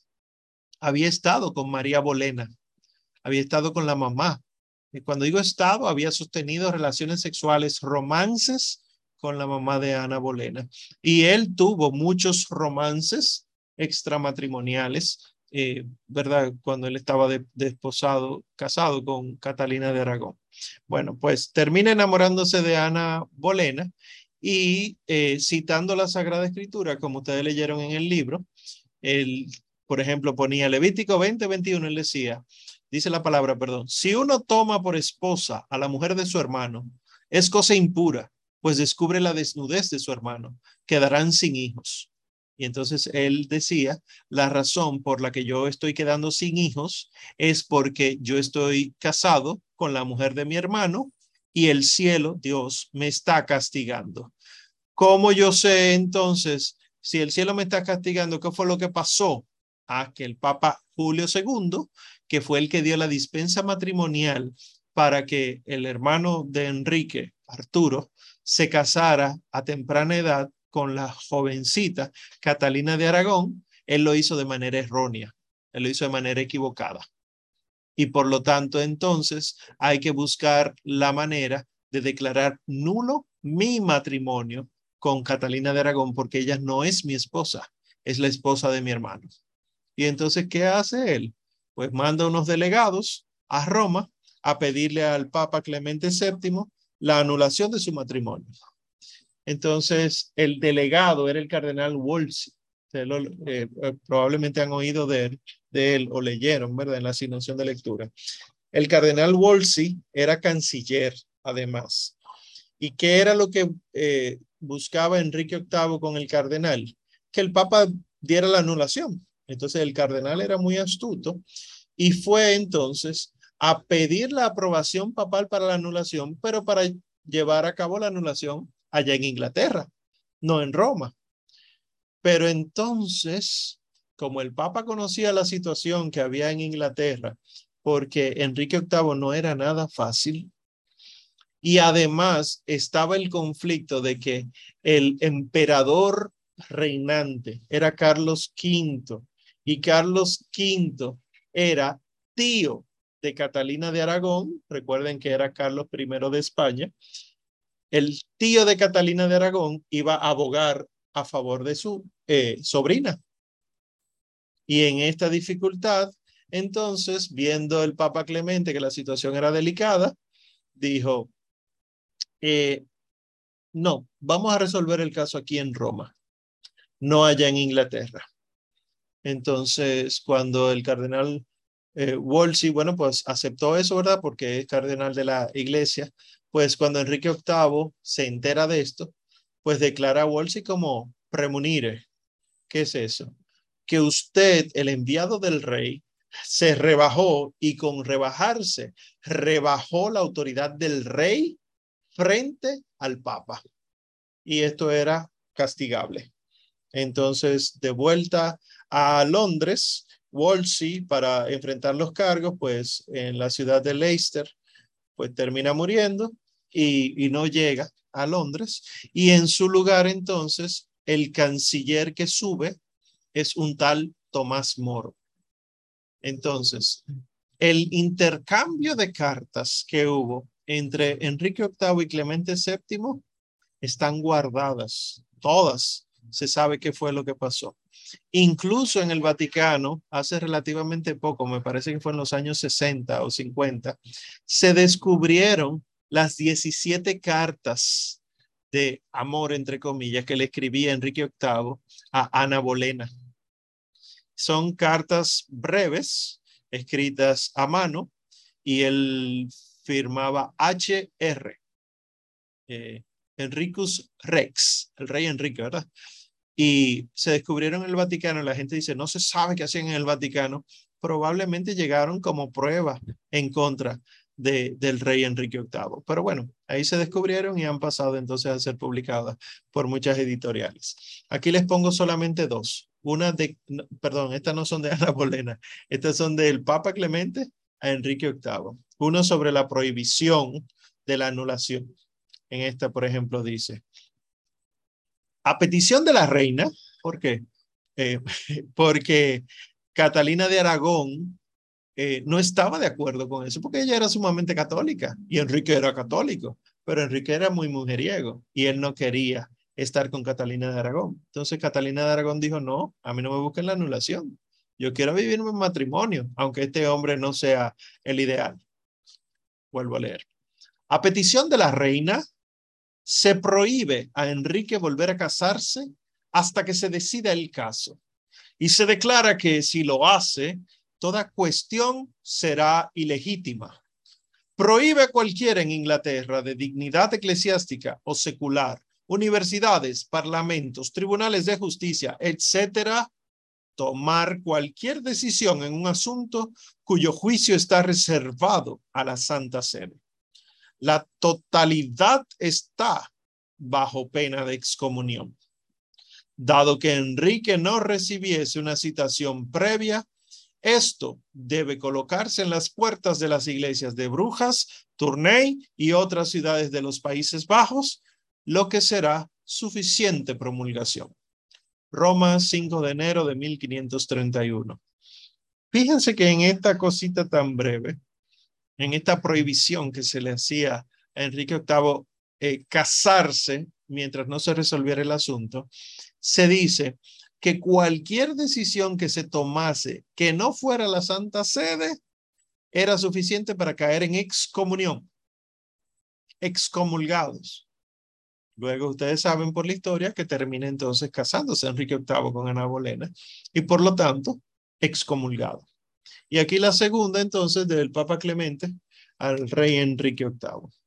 había estado con María Bolena, había estado con la mamá. Y cuando digo estado, había sostenido relaciones sexuales, romances con la mamá de Ana Bolena. Y él tuvo muchos romances extramatrimoniales, eh, ¿verdad? Cuando él estaba desposado, casado con Catalina de Aragón. Bueno, pues termina enamorándose de Ana Bolena y eh, citando la Sagrada Escritura, como ustedes leyeron en el libro, él, por ejemplo, ponía Levítico 20, 21, él decía, dice la palabra, perdón, si uno toma por esposa a la mujer de su hermano, es cosa impura, pues descubre la desnudez de su hermano, quedarán sin hijos. Y entonces él decía, la razón por la que yo estoy quedando sin hijos es porque yo estoy casado con la mujer de mi hermano y el cielo, Dios, me está castigando. ¿Cómo yo sé entonces si el cielo me está castigando? ¿Qué fue lo que pasó? A que el Papa Julio II, que fue el que dio la dispensa matrimonial para que el hermano de Enrique, Arturo, se casara a temprana edad con la jovencita Catalina de Aragón, él lo hizo de manera errónea, él lo hizo de manera equivocada. Y por lo tanto, entonces hay que buscar la manera de declarar nulo mi matrimonio con Catalina de Aragón, porque ella no es mi esposa, es la esposa de mi hermano. Y entonces, ¿qué hace él? Pues manda unos delegados a Roma a pedirle al Papa Clemente VII la anulación de su matrimonio. Entonces, el delegado era el cardenal Wolsey. Eh, eh, probablemente han oído de él, o leyeron, ¿verdad? En la asignación de lectura. El cardenal Wolsey era canciller, además. ¿Y qué era lo que eh, buscaba Enrique VIII con el cardenal? Que el papa diera la anulación. Entonces, el cardenal era muy astuto y fue entonces a pedir la aprobación papal para la anulación, pero para llevar a cabo la anulación allá en Inglaterra, no en Roma. Pero entonces, como el Papa conocía la situación que había en Inglaterra, porque Enrique VIII no era nada fácil, y además estaba el conflicto de que el emperador reinante era Carlos V y Carlos V era tío de Catalina de Aragón, recuerden que era Carlos I de España, el tío de Catalina de Aragón iba a abogar a favor de su eh, sobrina. Y en esta dificultad, entonces, viendo el Papa Clemente que la situación era delicada, dijo, eh, no, vamos a resolver el caso aquí en Roma, no allá en Inglaterra. Entonces, cuando el cardenal eh, Wolsey, bueno, pues aceptó eso, ¿verdad? Porque es cardenal de la iglesia. Pues cuando Enrique VIII se entera de esto, pues declara Wolsey como premunire. ¿Qué es eso? Que usted, el enviado del rey, se rebajó y con rebajarse, rebajó la autoridad del rey frente al papa. Y esto era castigable. Entonces, de vuelta a Londres, Wolsey para enfrentar los cargos, pues en la ciudad de Leicester, pues termina muriendo y no llega a Londres. Y en su lugar entonces, el canciller que sube es un tal Tomás Moro. Entonces, el intercambio de cartas que hubo entre Enrique VIII y Clemente VII están guardadas, todas. Se sabe qué fue lo que pasó. Incluso en el Vaticano, hace relativamente poco, me parece que fue en los años 60 o 50, se descubrieron las 17 cartas de amor, entre comillas, que le escribía Enrique VIII a Ana Bolena. Son cartas breves, escritas a mano, y él firmaba HR, eh, Enricus Rex, el rey Enrique, ¿verdad? y se descubrieron en el Vaticano. La gente dice, no se sabe qué hacían en el Vaticano. Probablemente llegaron como prueba en contra de, del rey Enrique VIII. Pero bueno, ahí se descubrieron y han pasado entonces a ser publicadas por muchas editoriales. Aquí les pongo solamente dos. Una de, perdón, estas no son de Ana Bolena, estas son del Papa Clemente a Enrique VIII. Uno sobre la prohibición de la anulación. En esta, por ejemplo, dice, a petición de la reina, ¿por qué? Eh, porque Catalina de Aragón eh, no estaba de acuerdo con eso, porque ella era sumamente católica y Enrique era católico, pero Enrique era muy mujeriego y él no quería estar con Catalina de Aragón. Entonces Catalina de Aragón dijo, no, a mí no me busquen la anulación. Yo quiero vivir en matrimonio, aunque este hombre no sea el ideal. Vuelvo a leer. A petición de la reina, se prohíbe a Enrique volver a casarse hasta que se decida el caso. Y se declara que si lo hace, toda cuestión será ilegítima. Prohíbe a cualquiera en Inglaterra de dignidad eclesiástica o secular, universidades, parlamentos, tribunales de justicia, etcétera, tomar cualquier decisión en un asunto cuyo juicio está reservado a la Santa Sede. La totalidad está bajo pena de excomunión. Dado que Enrique no recibiese una citación previa, esto debe colocarse en las puertas de las iglesias de Brujas, Tournai y otras ciudades de los Países Bajos, lo que será suficiente promulgación. Roma, 5 de enero de 1531. Fíjense que en esta cosita tan breve, en esta prohibición que se le hacía a Enrique VIII eh, casarse mientras no se resolviera el asunto, se dice que cualquier decisión que se tomase que no fuera la Santa Sede era suficiente para caer en excomunión, excomulgados. Luego ustedes saben por la historia que termina entonces casándose Enrique VIII con Ana Bolena y por lo tanto excomulgado. Y aquí la segunda entonces del Papa Clemente al rey Enrique VIII.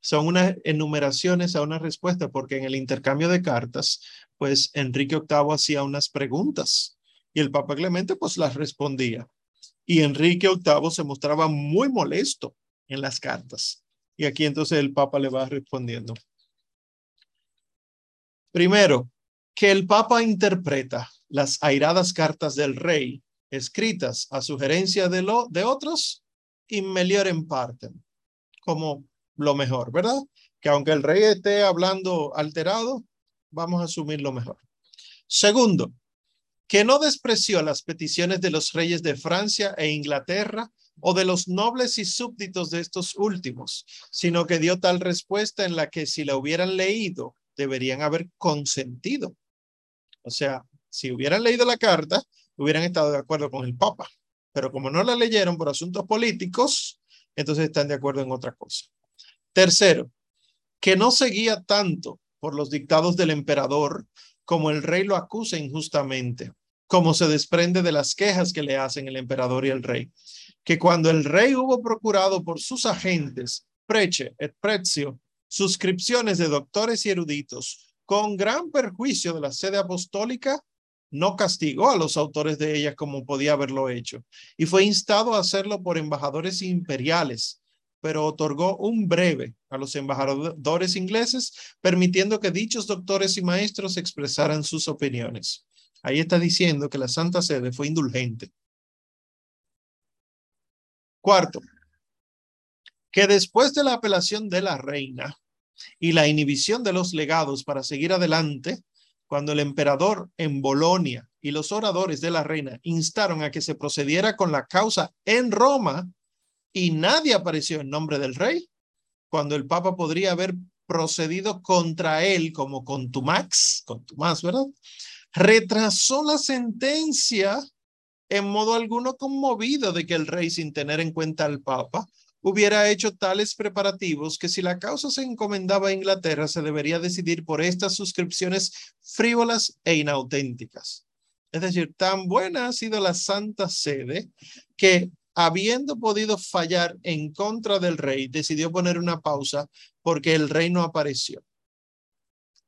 Son unas enumeraciones a una respuesta porque en el intercambio de cartas, pues Enrique VIII hacía unas preguntas y el Papa Clemente pues las respondía. Y Enrique VIII se mostraba muy molesto en las cartas. Y aquí entonces el Papa le va respondiendo. Primero, que el Papa interpreta las airadas cartas del rey escritas a sugerencia de, lo, de otros y melior en parte, como lo mejor, ¿verdad? Que aunque el rey esté hablando alterado, vamos a asumir lo mejor. Segundo, que no despreció las peticiones de los reyes de Francia e Inglaterra o de los nobles y súbditos de estos últimos, sino que dio tal respuesta en la que si la hubieran leído deberían haber consentido. O sea, si hubieran leído la carta, hubieran estado de acuerdo con el Papa. Pero como no la leyeron por asuntos políticos, entonces están de acuerdo en otra cosa. Tercero, que no seguía tanto por los dictados del emperador como el rey lo acusa injustamente, como se desprende de las quejas que le hacen el emperador y el rey, que cuando el rey hubo procurado por sus agentes preche et prezio suscripciones de doctores y eruditos con gran perjuicio de la sede apostólica, no castigó a los autores de ellas como podía haberlo hecho y fue instado a hacerlo por embajadores imperiales, pero otorgó un breve a los embajadores ingleses, permitiendo que dichos doctores y maestros expresaran sus opiniones. Ahí está diciendo que la Santa Sede fue indulgente. Cuarto, que después de la apelación de la reina y la inhibición de los legados para seguir adelante, cuando el emperador en Bolonia y los oradores de la reina instaron a que se procediera con la causa en Roma y nadie apareció en nombre del rey, cuando el papa podría haber procedido contra él como contumax, contumaz, ¿verdad? Retrasó la sentencia en modo alguno conmovido de que el rey, sin tener en cuenta al papa, hubiera hecho tales preparativos que si la causa se encomendaba a Inglaterra, se debería decidir por estas suscripciones frívolas e inauténticas. Es decir, tan buena ha sido la Santa Sede que habiendo podido fallar en contra del rey, decidió poner una pausa porque el rey no apareció.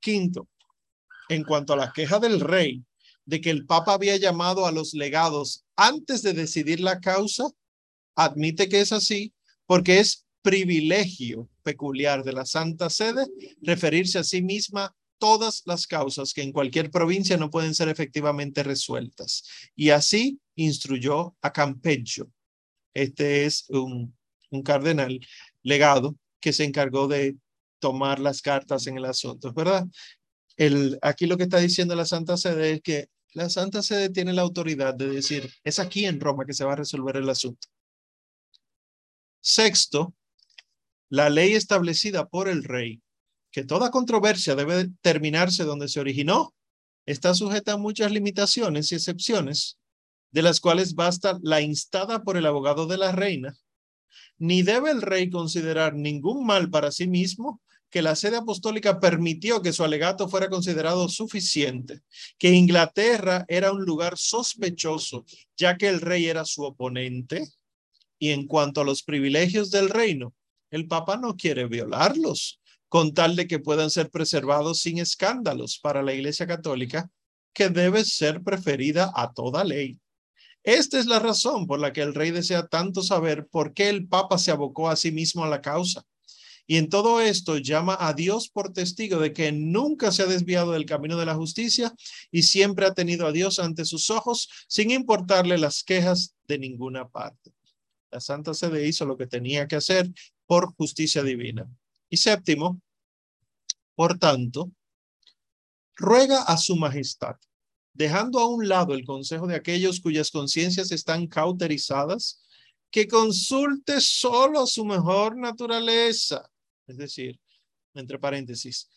Quinto, en cuanto a la queja del rey de que el Papa había llamado a los legados antes de decidir la causa, admite que es así porque es privilegio peculiar de la Santa Sede referirse a sí misma todas las causas que en cualquier provincia no pueden ser efectivamente resueltas. Y así instruyó a Campeggio. Este es un, cardenal legado que se encargó de tomar las cartas en el asunto, ¿verdad? El, aquí lo que está diciendo la Santa Sede es que la Santa Sede tiene la autoridad de decir, es aquí en Roma que se va a resolver el asunto. Sexto, la ley establecida por el rey, que toda controversia debe terminarse donde se originó, está sujeta a muchas limitaciones y excepciones, de las cuales basta la instada por el abogado de la reina. Ni debe el rey considerar ningún mal para sí mismo que la sede apostólica permitió que su alegato fuera considerado suficiente, que Inglaterra era un lugar sospechoso, ya que el rey era su oponente, y en cuanto a los privilegios del reino, el Papa no quiere violarlos, con tal de que puedan ser preservados sin escándalos para la Iglesia Católica, que debe ser preferida a toda ley. Esta es la razón por la que el rey desea tanto saber por qué el Papa se abocó a sí mismo a la causa. Y en todo esto llama a Dios por testigo de que nunca se ha desviado del camino de la justicia y siempre ha tenido a Dios ante sus ojos sin importarle las quejas de ninguna parte. La Santa Sede hizo lo que tenía que hacer por justicia divina. Y séptimo, por tanto, ruega a su majestad dejando a un lado el consejo de aquellos cuyas conciencias están cauterizadas, que consulte solo su mejor naturaleza. Es decir, entre paréntesis,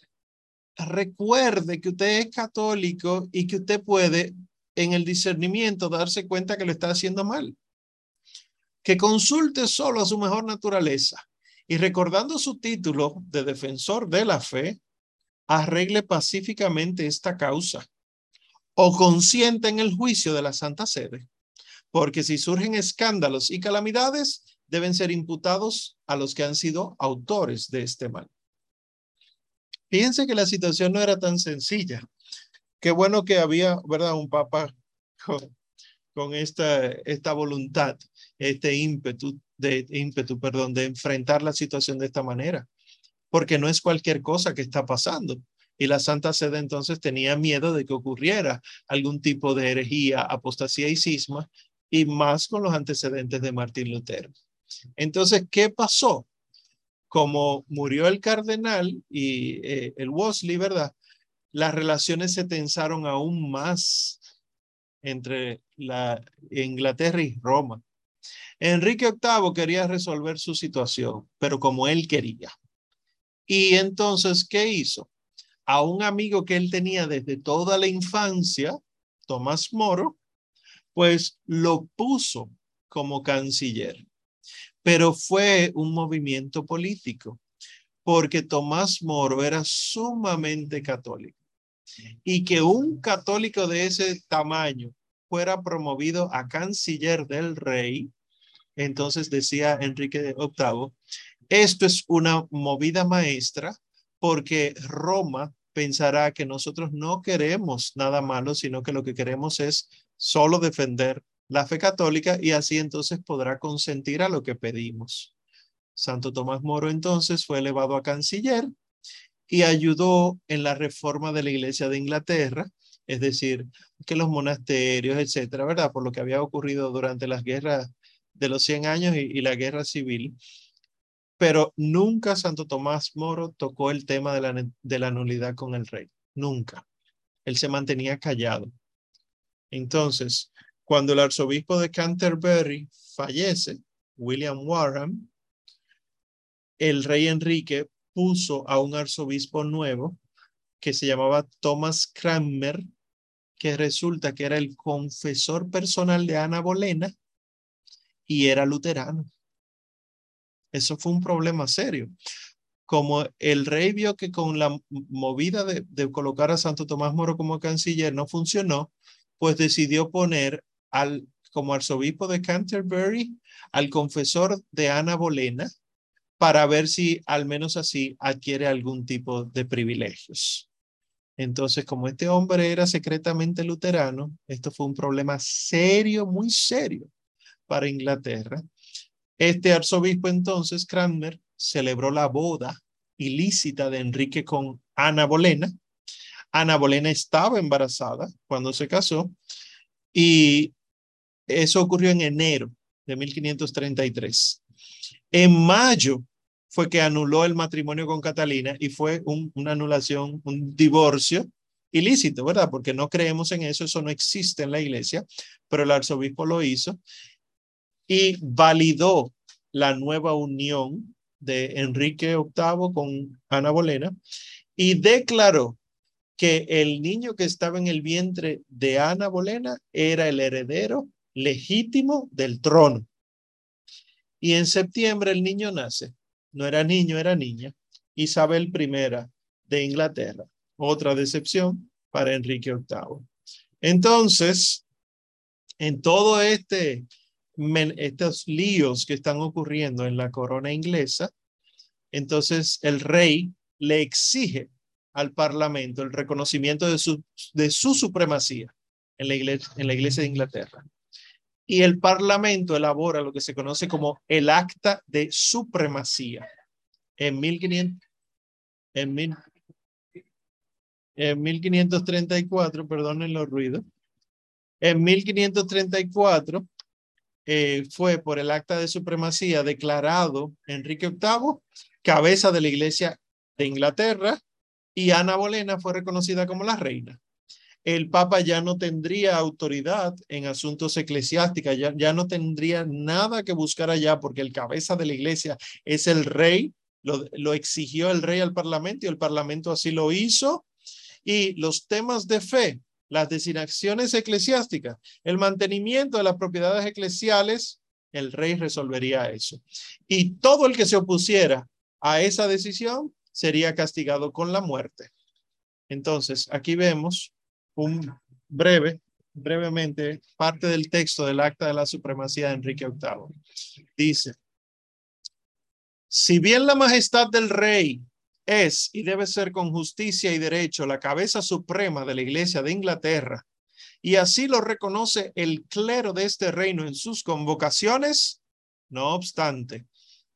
recuerde que usted es católico y que usted puede en el discernimiento darse cuenta que lo está haciendo mal. Que consulte solo a su mejor naturaleza y recordando su título de defensor de la fe, arregle pacíficamente esta causa o consiente en el juicio de la Santa Sede, porque si surgen escándalos y calamidades, deben ser imputados a los que han sido autores de este mal. Fíjense que la situación no era tan sencilla. Qué bueno que había, ¿verdad? Un papa con, esta, esta voluntad, este ímpetu, de, ímpetu, perdón, de enfrentar la situación de esta manera, porque no es cualquier cosa que está pasando y la Santa Sede entonces tenía miedo de que ocurriera algún tipo de herejía, apostasía y cisma, y más con los antecedentes de Martín Lutero. Entonces, ¿qué pasó? Como murió el cardenal y eh, el Wesley, ¿verdad? Las relaciones se tensaron aún más entre la Inglaterra y Roma. Enrique VIII quería resolver su situación, pero como él quería. Y entonces, ¿qué hizo? A un amigo que él tenía desde toda la infancia, Tomás Moro, pues lo puso como canciller. Pero fue un movimiento político, porque Tomás Moro era sumamente católico. Y que un católico de ese tamaño fuera promovido a canciller del rey, entonces decía Enrique VIII, esto es una movida maestra porque Roma pensará que nosotros no queremos nada malo, sino que lo que queremos es solo defender la fe católica y así entonces podrá consentir a lo que pedimos. Santo Tomás Moro entonces fue elevado a canciller y ayudó en la reforma de la Iglesia de Inglaterra, es decir, que los monasterios, etcétera, ¿verdad? Por lo que había ocurrido durante las guerras de los 100 años y, y la guerra civil pero nunca Santo Tomás Moro tocó el tema de la, de la nulidad con el rey, nunca. Él se mantenía callado. Entonces, cuando el arzobispo de Canterbury fallece, William Warham, el rey Enrique puso a un arzobispo nuevo que se llamaba Thomas Cranmer, que resulta que era el confesor personal de Ana Bolena y era luterano. Eso fue un problema serio. Como el rey vio que con la movida de, colocar a Santo Tomás Moro como canciller no funcionó, pues decidió poner al como arzobispo de Canterbury al confesor de Ana Bolena para ver si al menos así adquiere algún tipo de privilegios. Entonces, como este hombre era secretamente luterano, esto fue un problema serio, muy serio para Inglaterra. Este arzobispo entonces, Cranmer, celebró la boda ilícita de Enrique con Ana Bolena. Ana Bolena estaba embarazada cuando se casó y eso ocurrió en enero de 1533. En mayo fue que anuló el matrimonio con Catalina y fue una anulación, un divorcio ilícito, ¿verdad? Porque no creemos en eso, eso no existe en la iglesia, pero el arzobispo lo hizo y validó la nueva unión de Enrique VIII con Ana Bolena y declaró que el niño que estaba en el vientre de Ana Bolena era el heredero legítimo del trono. Y en septiembre el niño nace. No era niño, era niña. Isabel I de Inglaterra. Otra decepción para Enrique VIII. Entonces, en todo este, estos líos que están ocurriendo en la corona inglesa, entonces el rey le exige al parlamento el reconocimiento de su, de su supremacía en la, iglesia, en la iglesia de Inglaterra. Y el parlamento elabora lo que se conoce como el acta de supremacía en 1500, en, en 1534, perdonen los ruidos, en 1534 eh, fue por el acta de supremacía declarado Enrique VIII cabeza de la iglesia de Inglaterra y Ana Bolena fue reconocida como la reina. El Papa ya no tendría autoridad en asuntos eclesiásticos, ya, ya no tendría nada que buscar allá porque el cabeza de la iglesia es el rey lo, exigió el rey al parlamento y el parlamento así lo hizo. Y los temas de fe, las designaciones eclesiásticas, el mantenimiento de las propiedades eclesiales, el rey resolvería eso. Y todo el que se opusiera a esa decisión sería castigado con la muerte. Entonces, aquí vemos un breve, brevemente, parte del texto del acta de la supremacía de Enrique VIII. Dice, si bien la majestad del rey es y debe ser con justicia y derecho la cabeza suprema de la Iglesia de Inglaterra, y así lo reconoce el clero de este reino en sus convocaciones, no obstante,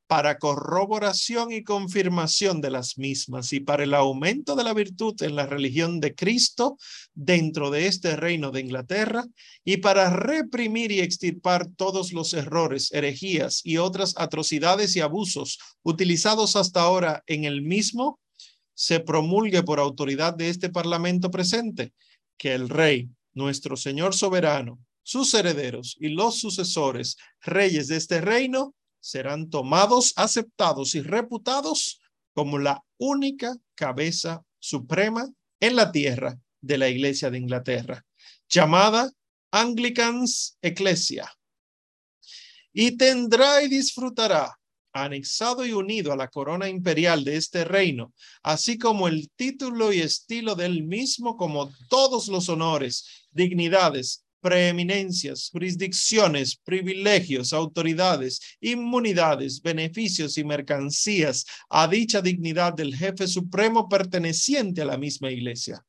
para corroboración y confirmación de las mismas y para el aumento de la virtud en la religión de Cristo dentro de este reino de Inglaterra y para reprimir y extirpar todos los errores, herejías y otras atrocidades y abusos utilizados hasta ahora en el mismo, se promulgue por autoridad de este Parlamento presente que el Rey, nuestro Señor soberano, sus herederos y los sucesores, reyes de este reino, serán tomados, aceptados y reputados como la única cabeza suprema en la tierra de la Iglesia de Inglaterra, llamada Anglicans Ecclesia. Y tendrá y disfrutará, anexado y unido a la corona imperial de este reino, así como el título y estilo del mismo, como todos los honores, dignidades, preeminencias, jurisdicciones, privilegios, autoridades, inmunidades, beneficios y mercancías a dicha dignidad del jefe supremo perteneciente a la misma iglesia.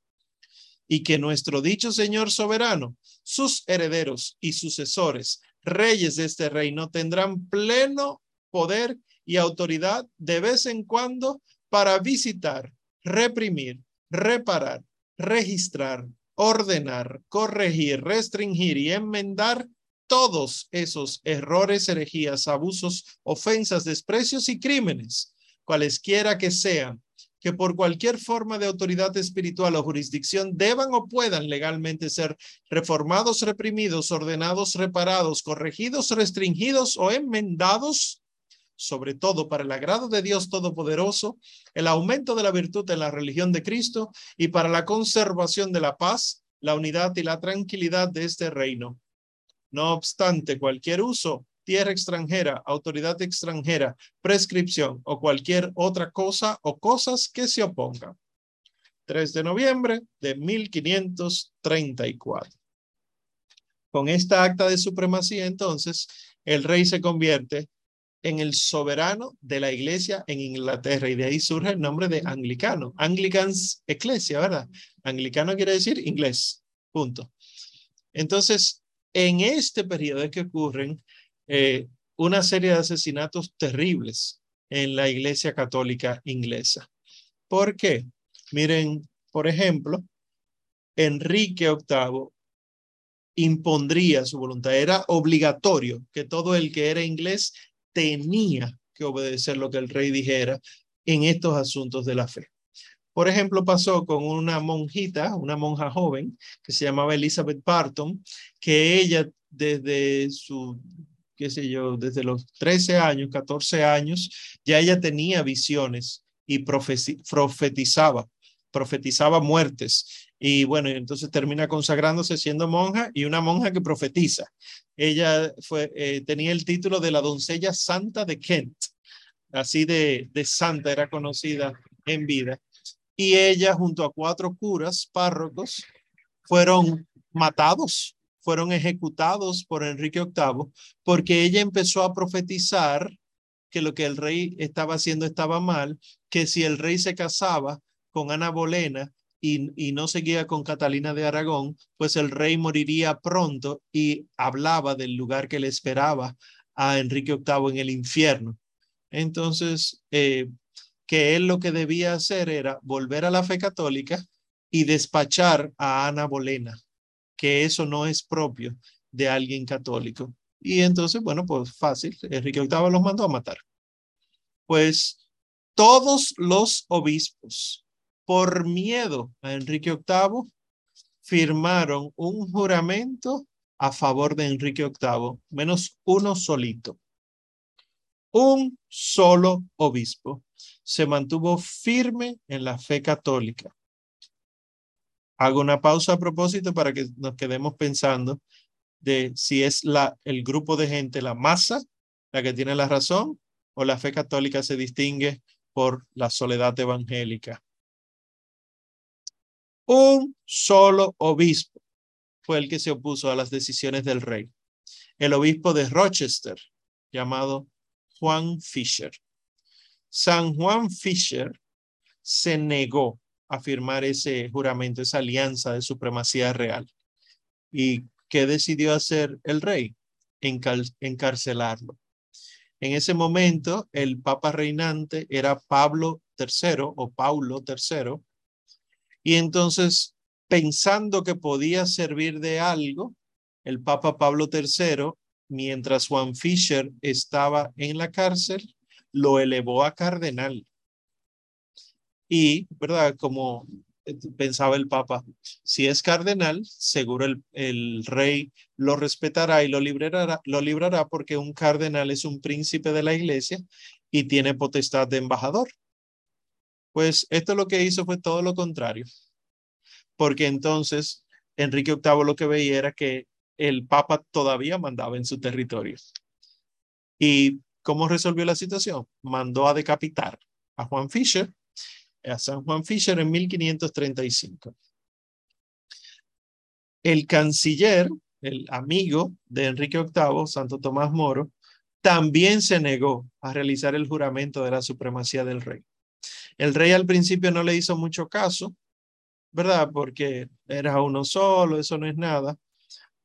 Y que nuestro dicho Señor soberano, sus herederos y sucesores, reyes de este reino, tendrán pleno poder y autoridad de vez en cuando para visitar, reprimir, reparar, registrar, ordenar, corregir, restringir y enmendar todos esos errores, herejías, abusos, ofensas, desprecios y crímenes, cualesquiera que sean, que por cualquier forma de autoridad espiritual o jurisdicción deban o puedan legalmente ser reformados, reprimidos, ordenados, reparados, corregidos, restringidos o enmendados sobre todo para el agrado de Dios Todopoderoso, el aumento de la virtud en la religión de Cristo y para la conservación de la paz, la unidad y la tranquilidad de este reino. No obstante, cualquier uso, tierra extranjera, autoridad extranjera, prescripción o cualquier otra cosa o cosas que se opongan. 3 de noviembre de 1534. Con esta acta de supremacía, entonces, el rey se convierte en el soberano de la iglesia en Inglaterra y de ahí surge el nombre de anglicano, Anglicans Ecclesia, ¿verdad? Anglicano quiere decir inglés, punto. Entonces, en este periodo es que ocurren eh, una serie de asesinatos terribles en la iglesia católica inglesa. ¿Por qué? Miren, por ejemplo, Enrique VIII impondría su voluntad. Era obligatorio que todo el que era inglés tenía que obedecer lo que el rey dijera en estos asuntos de la fe. Por ejemplo, pasó con una monjita, una monja joven, que se llamaba Elizabeth Barton, que ella desde su, qué sé yo, desde los 13 años, 14 años, ya ella tenía visiones y profetizaba, profetizaba muertes y bueno, entonces termina consagrándose siendo monja y una monja que profetiza. Ella eh, tenía el título de la doncella santa de Kent. así de santa era conocida en vida. Y ella junto a cuatro curas, párrocos, fueron matados, fueron ejecutados por Enrique VIII, porque ella empezó a profetizar que lo que el rey estaba haciendo estaba mal, que si el rey se casaba con Ana Bolena y, no seguía con Catalina de Aragón, pues el rey moriría pronto y hablaba del lugar que le esperaba a Enrique VIII en el infierno. Entonces, eh, que él lo que debía hacer era volver a la fe católica y despachar a Ana Bolena, que eso no es propio de alguien católico. Y entonces, bueno, pues fácil, Enrique VIII los mandó a matar. Pues todos los obispos, por miedo a Enrique VIII, firmaron un juramento a favor de Enrique VIII, menos uno solito. Un solo obispo se mantuvo firme en la fe católica. Hago una pausa a propósito para que nos quedemos pensando de si es la, el grupo de gente, la masa, la que tiene la razón, o la fe católica se distingue por la soledad evangélica. Un solo obispo fue el que se opuso a las decisiones del rey, el obispo de Rochester, llamado Juan Fisher. San Juan Fisher se negó a firmar ese juramento, esa alianza de supremacía real. ¿Y qué decidió hacer el rey? encarcelarlo. En ese momento, el papa reinante era Pablo III o Paulo III. Y entonces, pensando que podía servir de algo, el papa Pablo III, mientras Juan Fisher estaba en la cárcel, lo elevó a cardenal. Y, ¿verdad? Como pensaba el Papa, si es cardenal, seguro el, el, rey lo respetará y lo librará, lo librará porque un cardenal es un príncipe de la iglesia y tiene potestad de embajador. Pues esto lo que hizo fue todo lo contrario, porque entonces Enrique VIII lo que veía era que el Papa todavía mandaba en su territorio. ¿Y cómo resolvió la situación? Mandó a decapitar a Juan Fisher a San Juan Fisher en 1535. El canciller, el amigo de Enrique VIII, Santo Tomás Moro, también se negó a realizar el juramento de la supremacía del rey. El rey al principio no le hizo mucho caso, ¿verdad? Porque era uno solo, eso no es nada.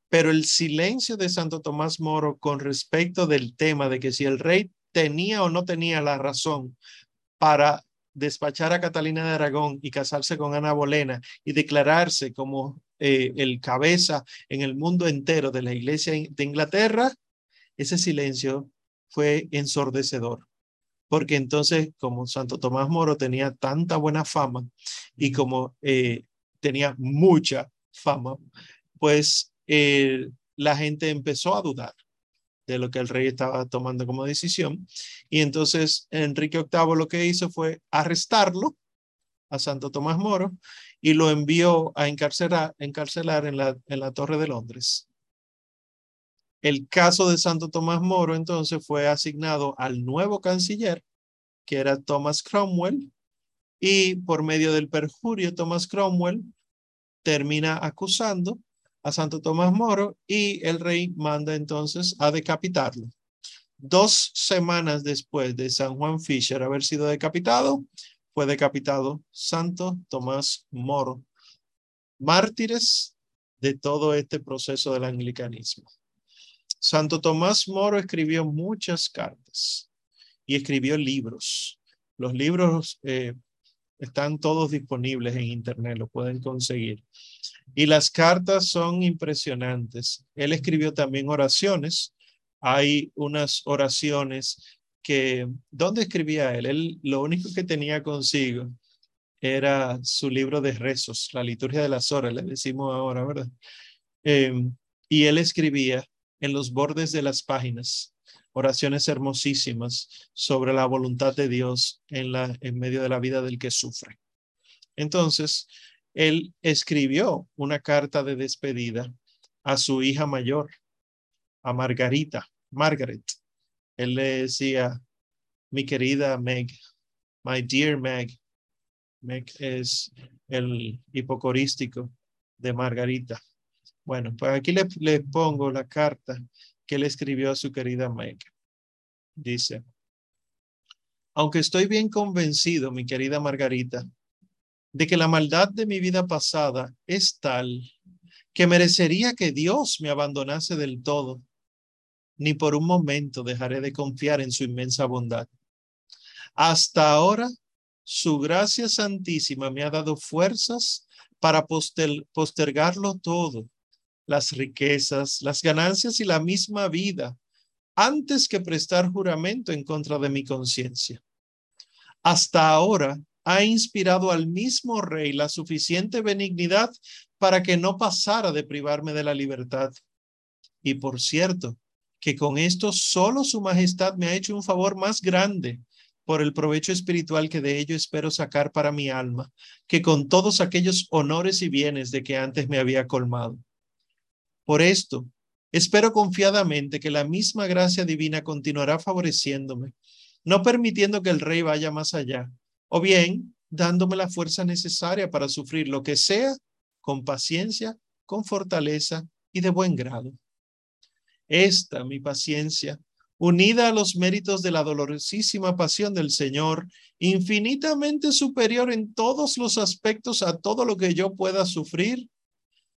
Pero el silencio de Santo Tomás Moro con respecto del tema de que si el rey tenía o no tenía la razón para despachar a Catalina de Aragón y casarse con Ana Bolena y declararse como eh, el cabeza en el mundo entero de la iglesia de Inglaterra, ese silencio fue ensordecedor. Porque entonces, como Santo Tomás Moro tenía tanta buena fama y como eh, tenía mucha fama, pues eh, la gente empezó a dudar de lo que el rey estaba tomando como decisión. Y entonces Enrique VIII lo que hizo fue arrestarlo a Santo Tomás Moro y lo envió a encarcelar, encarcelar en, la, en la Torre de Londres. El caso de Santo Tomás Moro entonces fue asignado al nuevo canciller, que era Thomas Cromwell, y por medio del perjurio, Thomas Cromwell termina acusando a Santo Tomás Moro y el rey manda entonces a decapitarlo. Dos semanas después de San Juan Fisher haber sido decapitado, fue decapitado Santo Tomás Moro, mártires de todo este proceso del anglicanismo. Santo Tomás Moro escribió muchas cartas y escribió libros. Los libros eh, están todos disponibles en internet, lo pueden conseguir. Y las cartas son impresionantes. Él escribió también oraciones. Hay unas oraciones que, ¿dónde escribía él? Él lo único que tenía consigo era su libro de rezos, la liturgia de las horas, le decimos ahora, ¿verdad? Em, y él escribía en los bordes de las páginas oraciones hermosísimas sobre la voluntad de Dios en, medio de la vida del que sufre. Entonces, él escribió una carta de despedida a su hija mayor, a Margarita, Margaret. Él le decía, mi querida Meg, my dear Meg. Meg es el hipocorístico de Margarita. Bueno, pues aquí le, pongo la carta que le escribió a su querida Meg. Dice, aunque estoy bien convencido, mi querida Margarita, de que la maldad de mi vida pasada es tal que merecería que Dios me abandonase del todo, ni por un momento dejaré de confiar en su inmensa bondad. Hasta ahora, su gracia santísima me ha dado fuerzas para postergarlo todo las riquezas, las ganancias y la misma vida antes que prestar juramento en contra de mi conciencia. Hasta ahora ha inspirado al mismo rey la suficiente benignidad para que no pasara de privarme de la libertad. Y por cierto, que con esto solo su majestad me ha hecho un favor más grande por el provecho espiritual que de ello espero sacar para mi alma, que con todos aquellos honores y bienes de que antes me había colmado. Por esto, espero confiadamente que la misma gracia divina continuará favoreciéndome, no permitiendo que el rey vaya más allá, o bien dándome la fuerza necesaria para sufrir lo que sea con paciencia, con fortaleza y de buen grado. Esta, mi paciencia, unida a los méritos de la dolorosísima pasión del Señor, infinitamente superior en todos los aspectos a todo lo que yo pueda sufrir,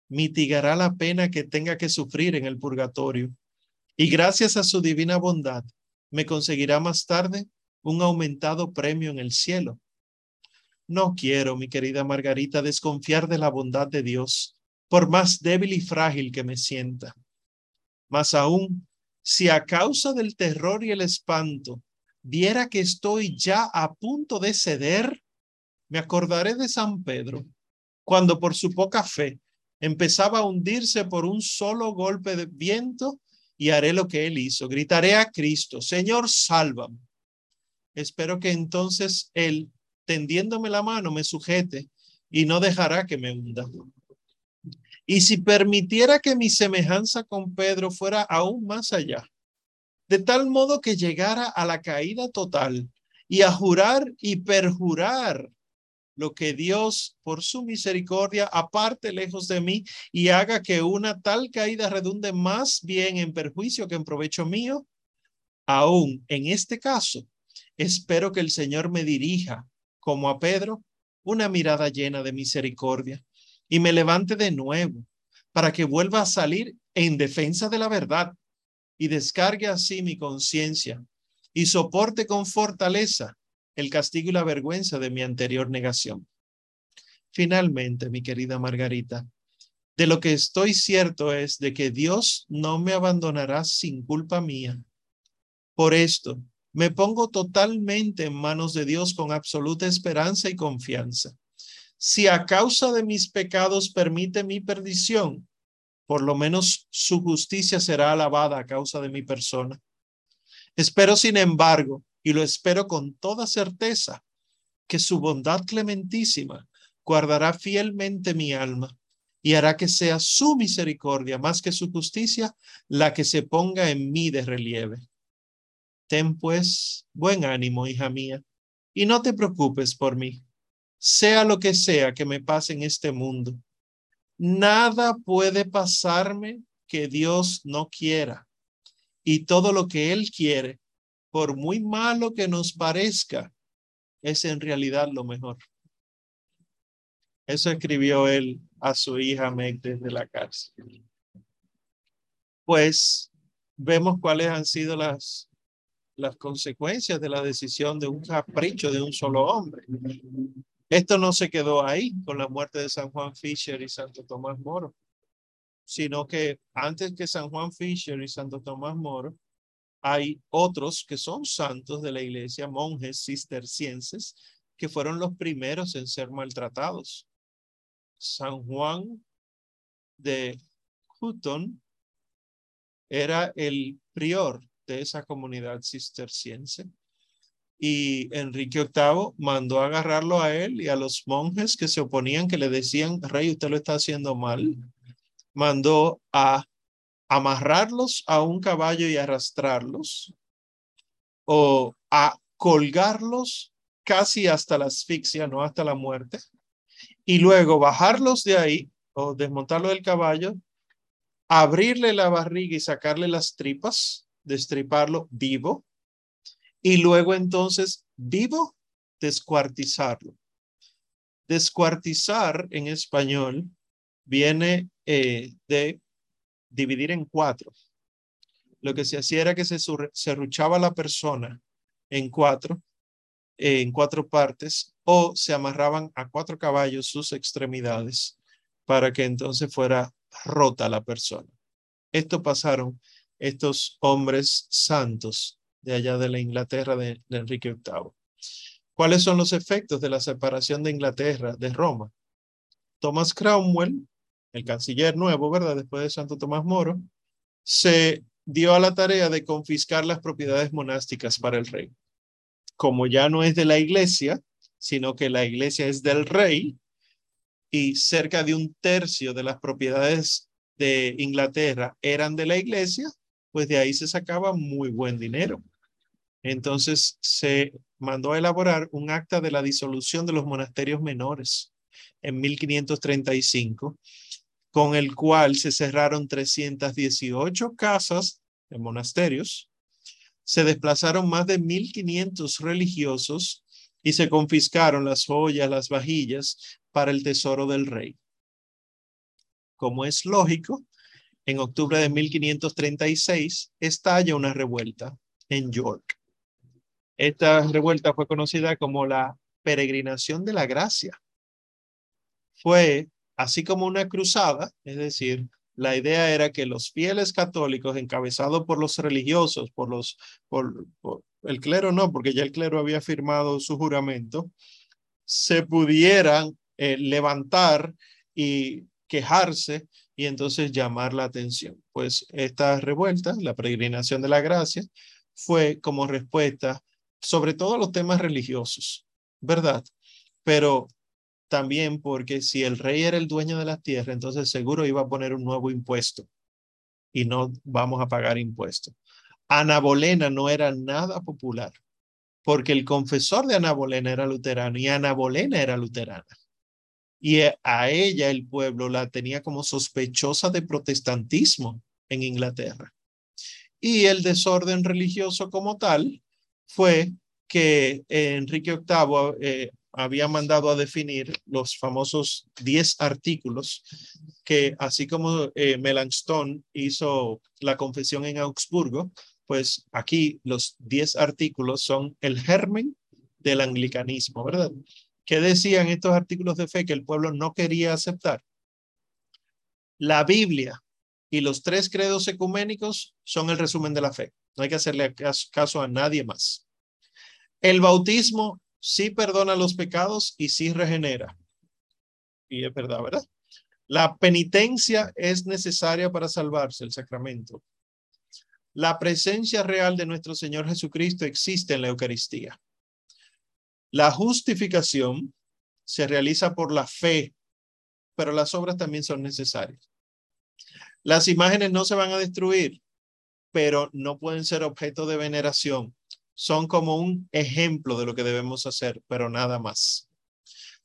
mitigará la pena que tenga que sufrir en el purgatorio. Y gracias a su divina bondad, me conseguirá más tarde un aumentado premio en el cielo. No quiero, mi querida Margarita, desconfiar de la bondad de Dios, por más débil y frágil que me sienta. Más aún, si a causa del terror y el espanto viera que estoy ya a punto de ceder, me acordaré de San Pedro, cuando por su poca fe empezaba a hundirse por un solo golpe de viento y haré lo que él hizo. Gritaré a Cristo, Señor, sálvame. Espero que entonces él, tendiéndome la mano, me sujete y no dejará que me hunda. Y si permitiera que mi semejanza con Pedro fuera aún más allá, de tal modo que llegara a la caída total y a jurar y perjurar lo que Dios, por su misericordia, aparte lejos de mí y haga que una tal caída redunde más bien en perjuicio que en provecho mío, aún en este caso, espero que el Señor me dirija, como a Pedro, una mirada llena de misericordia y me levante de nuevo para que vuelva a salir en defensa de la verdad y descargue así mi conciencia y soporte con fortaleza el castigo y la vergüenza de mi anterior negación. Finalmente, mi querida Margarita, de lo que estoy cierto es de que Dios no me abandonará sin culpa mía. Por esto, me pongo totalmente en manos de Dios con absoluta esperanza y confianza. Si a causa de mis pecados permite mi perdición, por lo menos su justicia será alabada a causa de mi persona. Espero, sin embargo, y lo espero con toda certeza, que su bondad clementísima guardará fielmente mi alma y hará que sea su misericordia más que su justicia la que se ponga en mí de relieve. Ten pues buen ánimo, hija mía, y no te preocupes por mí, sea lo que sea que me pase en este mundo. Nada puede pasarme que Dios no quiera, y todo lo que Él quiere por muy malo que nos parezca, es en realidad lo mejor. Eso escribió él a su hija Meg desde la cárcel. Pues vemos cuáles han sido las, las consecuencias de la decisión de un capricho de un solo hombre. Esto no se quedó ahí con la muerte de San Juan Fisher y Santo Tomás Moro, sino que antes que San Juan Fisher y Santo Tomás Moro, hay otros que son santos de la iglesia, monjes cistercienses, que fueron los primeros en ser maltratados. San Juan de Hutton era el prior de esa comunidad cisterciense y Enrique VIII mandó a agarrarlo a él y a los monjes que se oponían, que le decían, rey, usted lo está haciendo mal. Mandó a amarrarlos a un caballo y arrastrarlos, o a colgarlos casi hasta la asfixia, no hasta la muerte, y luego bajarlos de ahí o desmontarlo del caballo, abrirle la barriga y sacarle las tripas, destriparlo vivo, y luego entonces vivo descuartizarlo. Descuartizar en español viene eh, de dividir en cuatro. Lo que se hacía era que se serruchaba la persona en cuatro, en cuatro partes, o se amarraban a cuatro caballos sus extremidades para que entonces fuera rota la persona. Esto pasaron estos hombres santos de allá de la Inglaterra de, de Enrique VIII. ¿Cuáles son los efectos de la separación de Inglaterra de Roma? Thomas Cromwell, el canciller nuevo, ¿verdad? Después de Santo Tomás Moro, se dio a la tarea de confiscar las propiedades monásticas para el rey. Como ya no es de la iglesia, sino que la iglesia es del rey y cerca de un tercio de las propiedades de Inglaterra eran de la iglesia, pues de ahí se sacaba muy buen dinero. Entonces se mandó a elaborar un acta de la disolución de los monasterios menores en 1535, con el cual se cerraron 318 casas de monasterios, se desplazaron más de 1500 religiosos y se confiscaron las joyas, las vajillas para el tesoro del rey. Como es lógico, en octubre de 1536 estalla una revuelta en York. Esta revuelta fue conocida como la peregrinación de la gracia. Fue así como una cruzada, es decir, la idea era que los fieles católicos, encabezados por los religiosos, por los, por, el clero no, porque ya el clero había firmado su juramento, se pudieran eh, levantar y quejarse y entonces llamar la atención. Pues esta revuelta, la peregrinación de la gracia, fue como respuesta sobre todo a los temas religiosos, ¿verdad? Pero también porque si el rey era el dueño de la tierra, entonces seguro iba a poner un nuevo impuesto y no vamos a pagar impuestos. Ana Bolena no era nada popular porque el confesor de Ana Bolena era luterano y Ana Bolena era luterana. Y a ella el pueblo la tenía como sospechosa de protestantismo en Inglaterra. Y el desorden religioso como tal fue que Enrique VIII había mandado a definir los famosos 10 artículos que así como eh, Melanchthon hizo la confesión en Augsburgo, pues aquí los 10 artículos son el germen del anglicanismo, ¿verdad? ¿Qué decían estos artículos de fe que el pueblo no quería aceptar? La Biblia y los tres credos ecuménicos son el resumen de la fe. No hay que hacerle caso a nadie más. El bautismo sí perdona los pecados y sí regenera. Y es verdad, ¿verdad? La penitencia es necesaria para salvarse el sacramento. La presencia real de nuestro Señor Jesucristo existe en la Eucaristía. La justificación se realiza por la fe, pero las obras también son necesarias. Las imágenes no se van a destruir, pero no pueden ser objeto de veneración son como un ejemplo de lo que debemos hacer, pero nada más.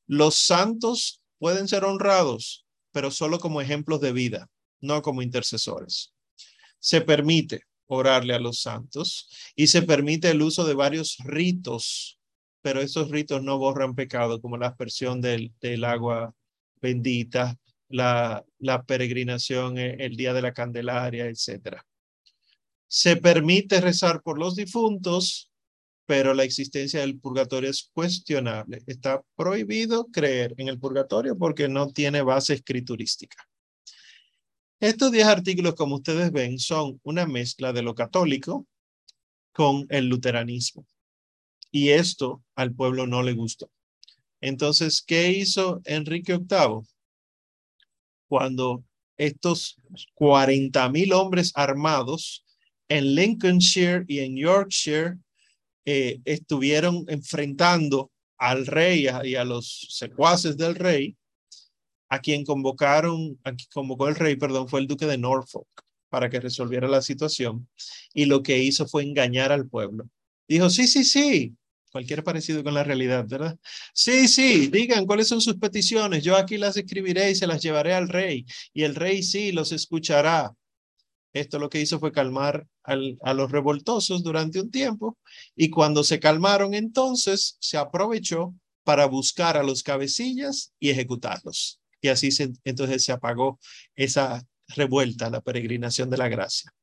Los santos pueden ser honrados, pero solo como ejemplos de vida, no como intercesores. Se permite orarle a los santos y se permite el uso de varios ritos, pero esos ritos no borran pecado, como la aspersión del, del agua bendita, la, la peregrinación eh, el día de la Candelaria, etcétera. Se permite rezar por los difuntos, pero la existencia del purgatorio es cuestionable. Está prohibido creer en el purgatorio porque no tiene base escriturística. Estos diez artículos, como ustedes ven, son una mezcla de lo católico con el luteranismo. Y esto al pueblo no le gustó. Entonces, ¿qué hizo Enrique VIII? Cuando estos 40 mil hombres armados en Lincolnshire y en Yorkshire eh, estuvieron enfrentando al rey y a los secuaces del rey, a quien convocaron, a quien convocó el rey, perdón, fue el duque de Norfolk para que resolviera la situación y lo que hizo fue engañar al pueblo. Dijo, sí, sí, sí, cualquier parecido con la realidad, ¿verdad? Sí, sí, digan cuáles son sus peticiones, yo aquí las escribiré y se las llevaré al rey, y el rey sí los escuchará. Esto lo que hizo fue calmar a los revoltosos durante un tiempo, y cuando se calmaron entonces se aprovechó para buscar a los cabecillas y ejecutarlos. Y así entonces se apagó esa revuelta, la peregrinación de la gracia.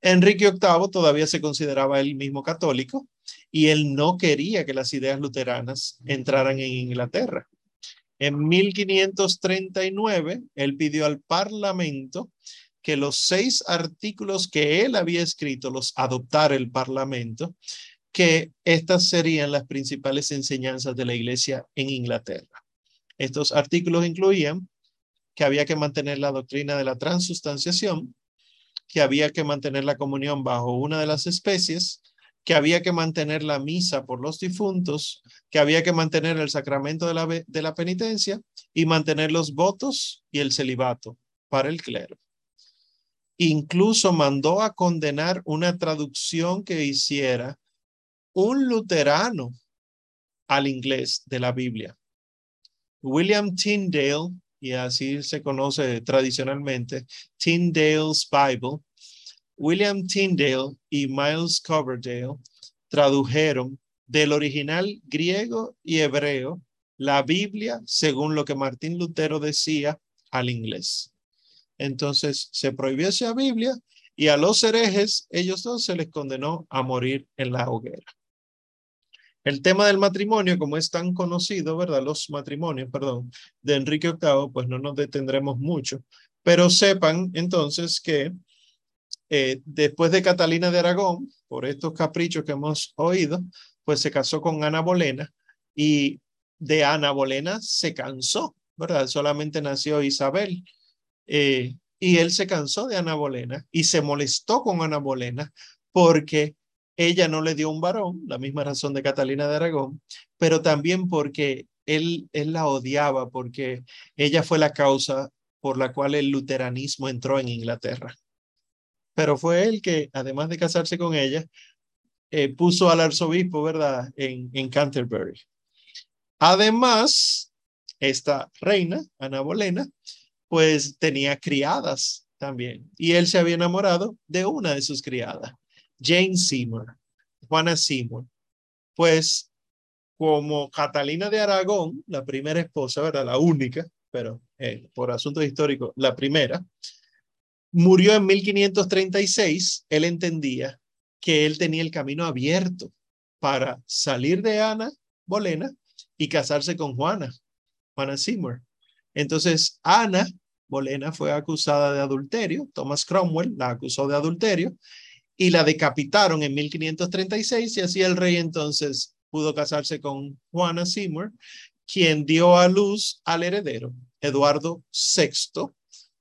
Enrique VIII todavía se consideraba él mismo católico y él no quería que las ideas luteranas entraran en Inglaterra. En 1539, él pidió al Parlamento que los seis artículos que él había escrito los adoptara el Parlamento, que estas serían las principales enseñanzas de la Iglesia en Inglaterra. Estos artículos incluían que había que mantener la doctrina de la transustanciación, que había que mantener la comunión bajo una de las especies, que había que mantener la misa por los difuntos, que había que mantener el sacramento de la, de la penitencia y mantener los votos y el celibato para el clero. Incluso mandó a condenar una traducción que hiciera un luterano al inglés de la Biblia. William Tyndale y así se conoce tradicionalmente, Tyndale's Bible, William Tyndale y Miles Coverdale tradujeron del original griego y hebreo la Biblia según lo que Martín Lutero decía al inglés. Entonces se prohibió esa Biblia y a los herejes, ellos dos se les condenó a morir en la hoguera. El tema del matrimonio, como es tan conocido, ¿verdad? Los matrimonios, perdón, de Enrique VIII, pues no nos detendremos mucho, pero sepan entonces que eh, después de Catalina de Aragón, por estos caprichos que hemos oído, pues se casó con Ana Bolena y de Ana Bolena se cansó, ¿verdad? Solamente nació Isabel. Eh, y él se cansó de Ana Bolena y se molestó con Ana Bolena porque ella no le dio un varón, la misma razón de Catalina de Aragón, pero también porque él, él la odiaba, porque ella fue la causa por la cual el luteranismo entró en Inglaterra. Pero fue él que, además de casarse con ella, eh, puso al arzobispo, ¿verdad?, en, en Canterbury. Además, esta reina, Ana Bolena, pues tenía criadas también, y él se había enamorado de una de sus criadas. Jane Seymour, Juana Seymour, pues como Catalina de Aragón, la primera esposa, ¿verdad? La única, pero eh, por asuntos históricos, la primera, murió en 1536, él entendía que él tenía el camino abierto para salir de Ana Bolena y casarse con Juana, Juana Seymour. Entonces, Ana Bolena fue acusada de adulterio, Thomas Cromwell la acusó de adulterio y la decapitaron en 1536 y así el rey entonces pudo casarse con Juana Seymour, quien dio a luz al heredero, Eduardo VI,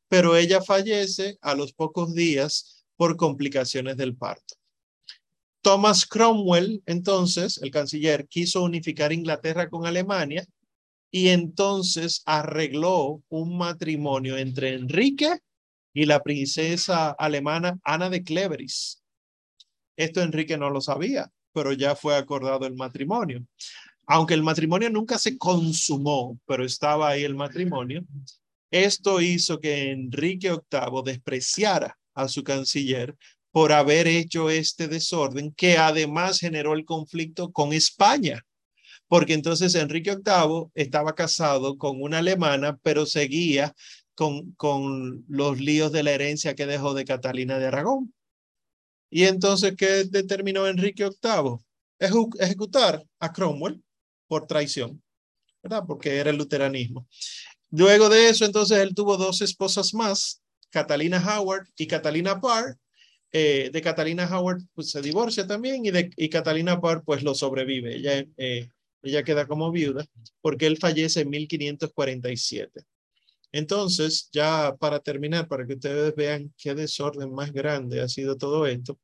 pero ella fallece a los pocos días por complicaciones del parto. Thomas Cromwell, entonces, el canciller, quiso unificar Inglaterra con Alemania y entonces arregló un matrimonio entre Enrique y la princesa alemana Ana de Cleveris. Esto Enrique no lo sabía, pero ya fue acordado el matrimonio. Aunque el matrimonio nunca se consumó, pero estaba ahí el matrimonio, esto hizo que Enrique VIII despreciara a su canciller por haber hecho este desorden que además generó el conflicto con España, porque entonces Enrique VIII estaba casado con una alemana, pero seguía con, con los líos de la herencia que dejó de Catalina de Aragón. Y entonces, ¿qué determinó Enrique VIII? ejecutar a Cromwell por traición, ¿verdad? Porque era el luteranismo. Luego de eso, entonces, él tuvo dos esposas más, Catalina Howard y Catalina Parr. Eh, de Catalina Howard, pues se divorcia también y de y Catalina Parr, pues lo sobrevive. Ella, eh, ella queda como viuda porque él fallece en 1547. Entonces, ya para terminar, para que ustedes vean qué desorden más grande ha sido todo esto,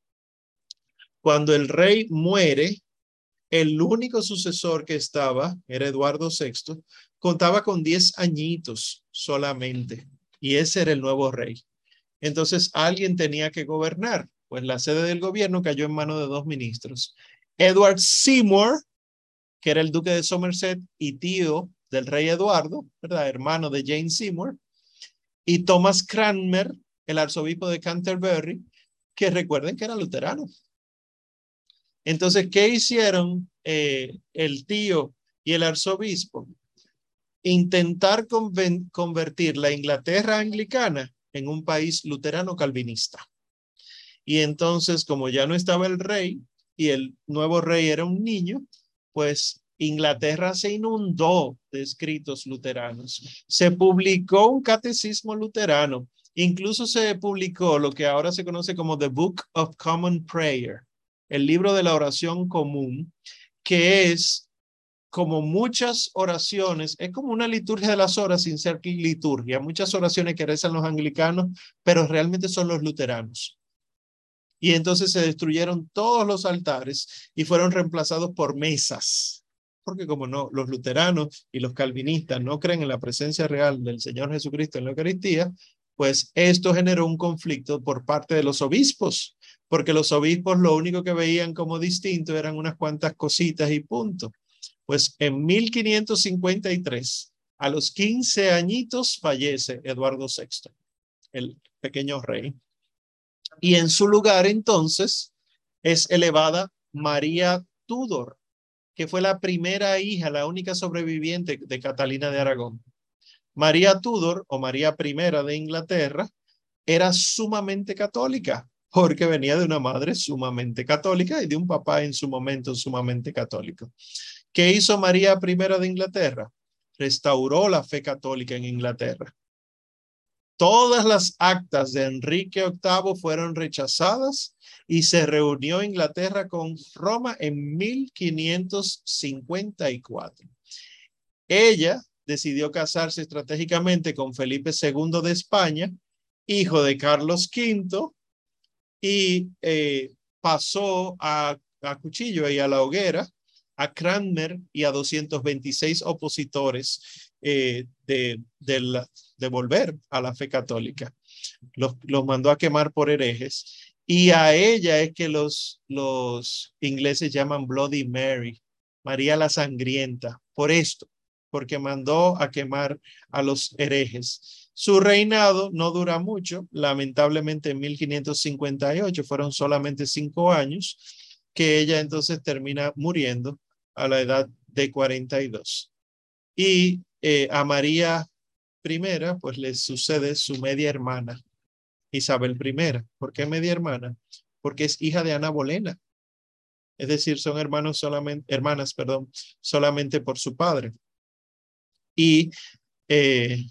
cuando el rey muere, el único sucesor que estaba, era Eduardo VI, contaba con 10 añitos solamente, y ese era el nuevo rey. Entonces, alguien tenía que gobernar, pues la sede del gobierno cayó en manos de dos ministros. Edward Seymour que era el duque de Somerset y tío del rey Eduardo, ¿verdad? Hermano de Jane Seymour, y Thomas Cranmer, el arzobispo de Canterbury, que recuerden que era luterano. Entonces, ¿qué hicieron eh, el tío y el arzobispo? Intentar convertir la Inglaterra anglicana en un país luterano calvinista. Y entonces, como ya no estaba el rey y el nuevo rey era un niño, pues Inglaterra se inundó de escritos luteranos. Se publicó un catecismo luterano. Incluso se publicó lo que ahora se conoce como The Book of Common Prayer, el libro de la oración común, que es como muchas oraciones, es como una liturgia de las horas sin ser liturgia, muchas oraciones que rezan los anglicanos, pero realmente son los luteranos. Y entonces se destruyeron todos los altares y fueron reemplazados por mesas porque como no, los luteranos y los calvinistas no creen en la presencia real del Señor Jesucristo en la Eucaristía, pues esto generó un conflicto por parte de los obispos, porque los obispos lo único que veían como distinto eran unas cuantas cositas y punto. Pues en 1553, a los 15 añitos, fallece Eduardo VI, el pequeño rey. Y en su lugar entonces es elevada María Tudor, que fue la primera hija, la única sobreviviente de Catalina de Aragón. María Tudor o María I de Inglaterra era sumamente católica porque venía de una madre sumamente católica y de un papá en su momento sumamente católico. ¿Qué hizo María I de Inglaterra? Restauró la fe católica en Inglaterra. Todas las actas de Enrique VIII fueron rechazadas y se reunió Inglaterra con Roma en 1554. Ella decidió casarse estratégicamente con Felipe II de España, hijo de Carlos V, y eh, pasó a, cuchillo y a la hoguera a Cranmer y a 226 opositores eh, de, de, volver a la fe católica. Los, los mandó a quemar por herejes y a ella es que los, los ingleses llaman Bloody Mary, María la Sangrienta, por esto, porque mandó a quemar a los herejes. Su reinado no dura mucho, lamentablemente en 1558 fueron solamente cinco años, que ella entonces termina muriendo a la edad de 42. Y eh, a María I, pues le sucede su media hermana, Isabel I. ¿Por qué media hermana? Porque es hija de Ana Bolena. Es decir, son hermanos solamente, hermanas, perdón, solamente por su padre. Y eh,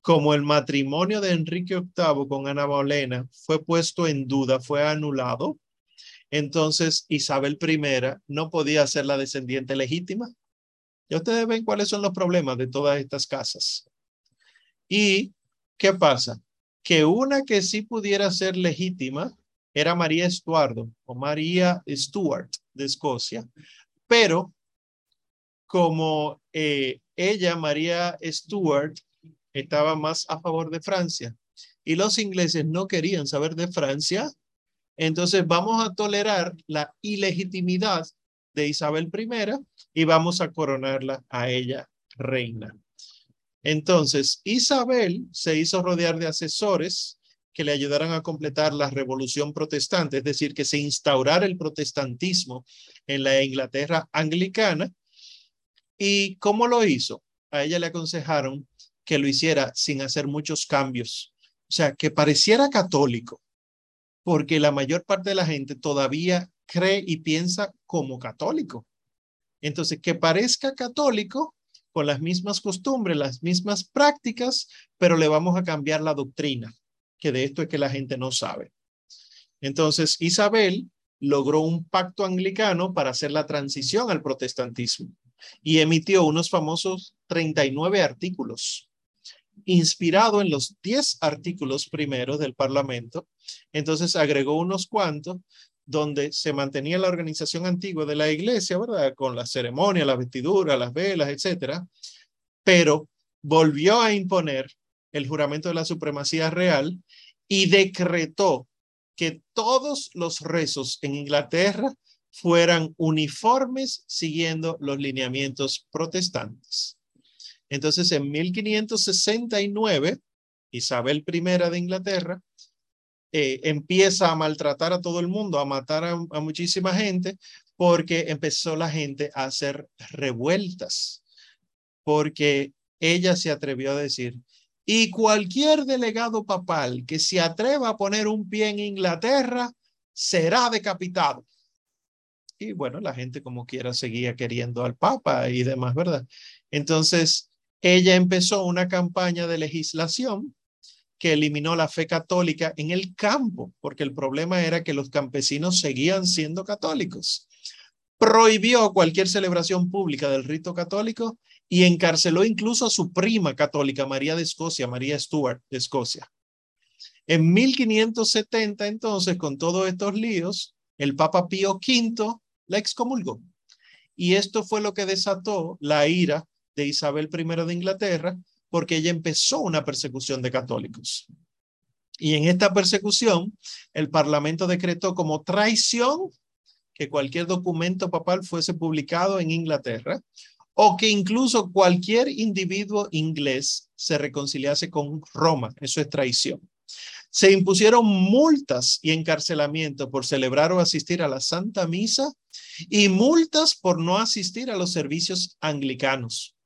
como el matrimonio de Enrique VIII con Ana Bolena fue puesto en duda, fue anulado, entonces Isabel I no podía ser la descendiente legítima. Ya ustedes ven cuáles son los problemas de todas estas casas. ¿Y qué pasa? que una que sí pudiera ser legítima era María Estuardo o María Stuart de Escocia, pero como eh, ella, María Stuart, estaba más a favor de Francia y los ingleses no querían saber de Francia, entonces vamos a tolerar la ilegitimidad de Isabel I y vamos a coronarla a ella reina. Entonces, Isabel se hizo rodear de asesores que le ayudaran a completar la revolución protestante, es decir, que se instaurara el protestantismo en la Inglaterra anglicana. ¿Y cómo lo hizo? A ella le aconsejaron que lo hiciera sin hacer muchos cambios, o sea, que pareciera católico, porque la mayor parte de la gente todavía cree y piensa como católico. Entonces, que parezca católico, con las mismas costumbres, las mismas prácticas, pero le vamos a cambiar la doctrina, que de esto es que la gente no sabe. Entonces, Isabel logró un pacto anglicano para hacer la transición al protestantismo y emitió unos famosos 39 artículos, inspirado en los 10 artículos primeros del Parlamento. Entonces agregó unos cuantos donde se mantenía la organización antigua de la iglesia, ¿verdad? Con la ceremonia, la vestidura, las velas, etcétera, pero volvió a imponer el juramento de la supremacía real y decretó que todos los rezos en Inglaterra fueran uniformes siguiendo los lineamientos protestantes. Entonces, en 1569, Isabel I de Inglaterra eh, empieza a maltratar a todo el mundo, a matar a, a muchísima gente, porque empezó la gente a hacer revueltas, porque ella se atrevió a decir, y cualquier delegado papal que se atreva a poner un pie en Inglaterra será decapitado. Y bueno, la gente como quiera seguía queriendo al Papa y demás, ¿verdad? Entonces, ella empezó una campaña de legislación que eliminó la fe católica en el campo, porque el problema era que los campesinos seguían siendo católicos. Prohibió cualquier celebración pública del rito católico y encarceló incluso a su prima católica, María de Escocia, María Stuart de Escocia. En 1570, entonces, con todos estos líos, el Papa Pío V la excomulgó. Y esto fue lo que desató la ira de Isabel I de Inglaterra, porque ella empezó una persecución de católicos. Y en esta persecución, el Parlamento decretó como traición que cualquier documento papal fuese publicado en Inglaterra o que incluso cualquier individuo inglés se reconciliase con Roma. Eso es traición. Se impusieron multas y encarcelamiento por celebrar o asistir a la Santa Misa y multas por no asistir a los servicios anglicanos.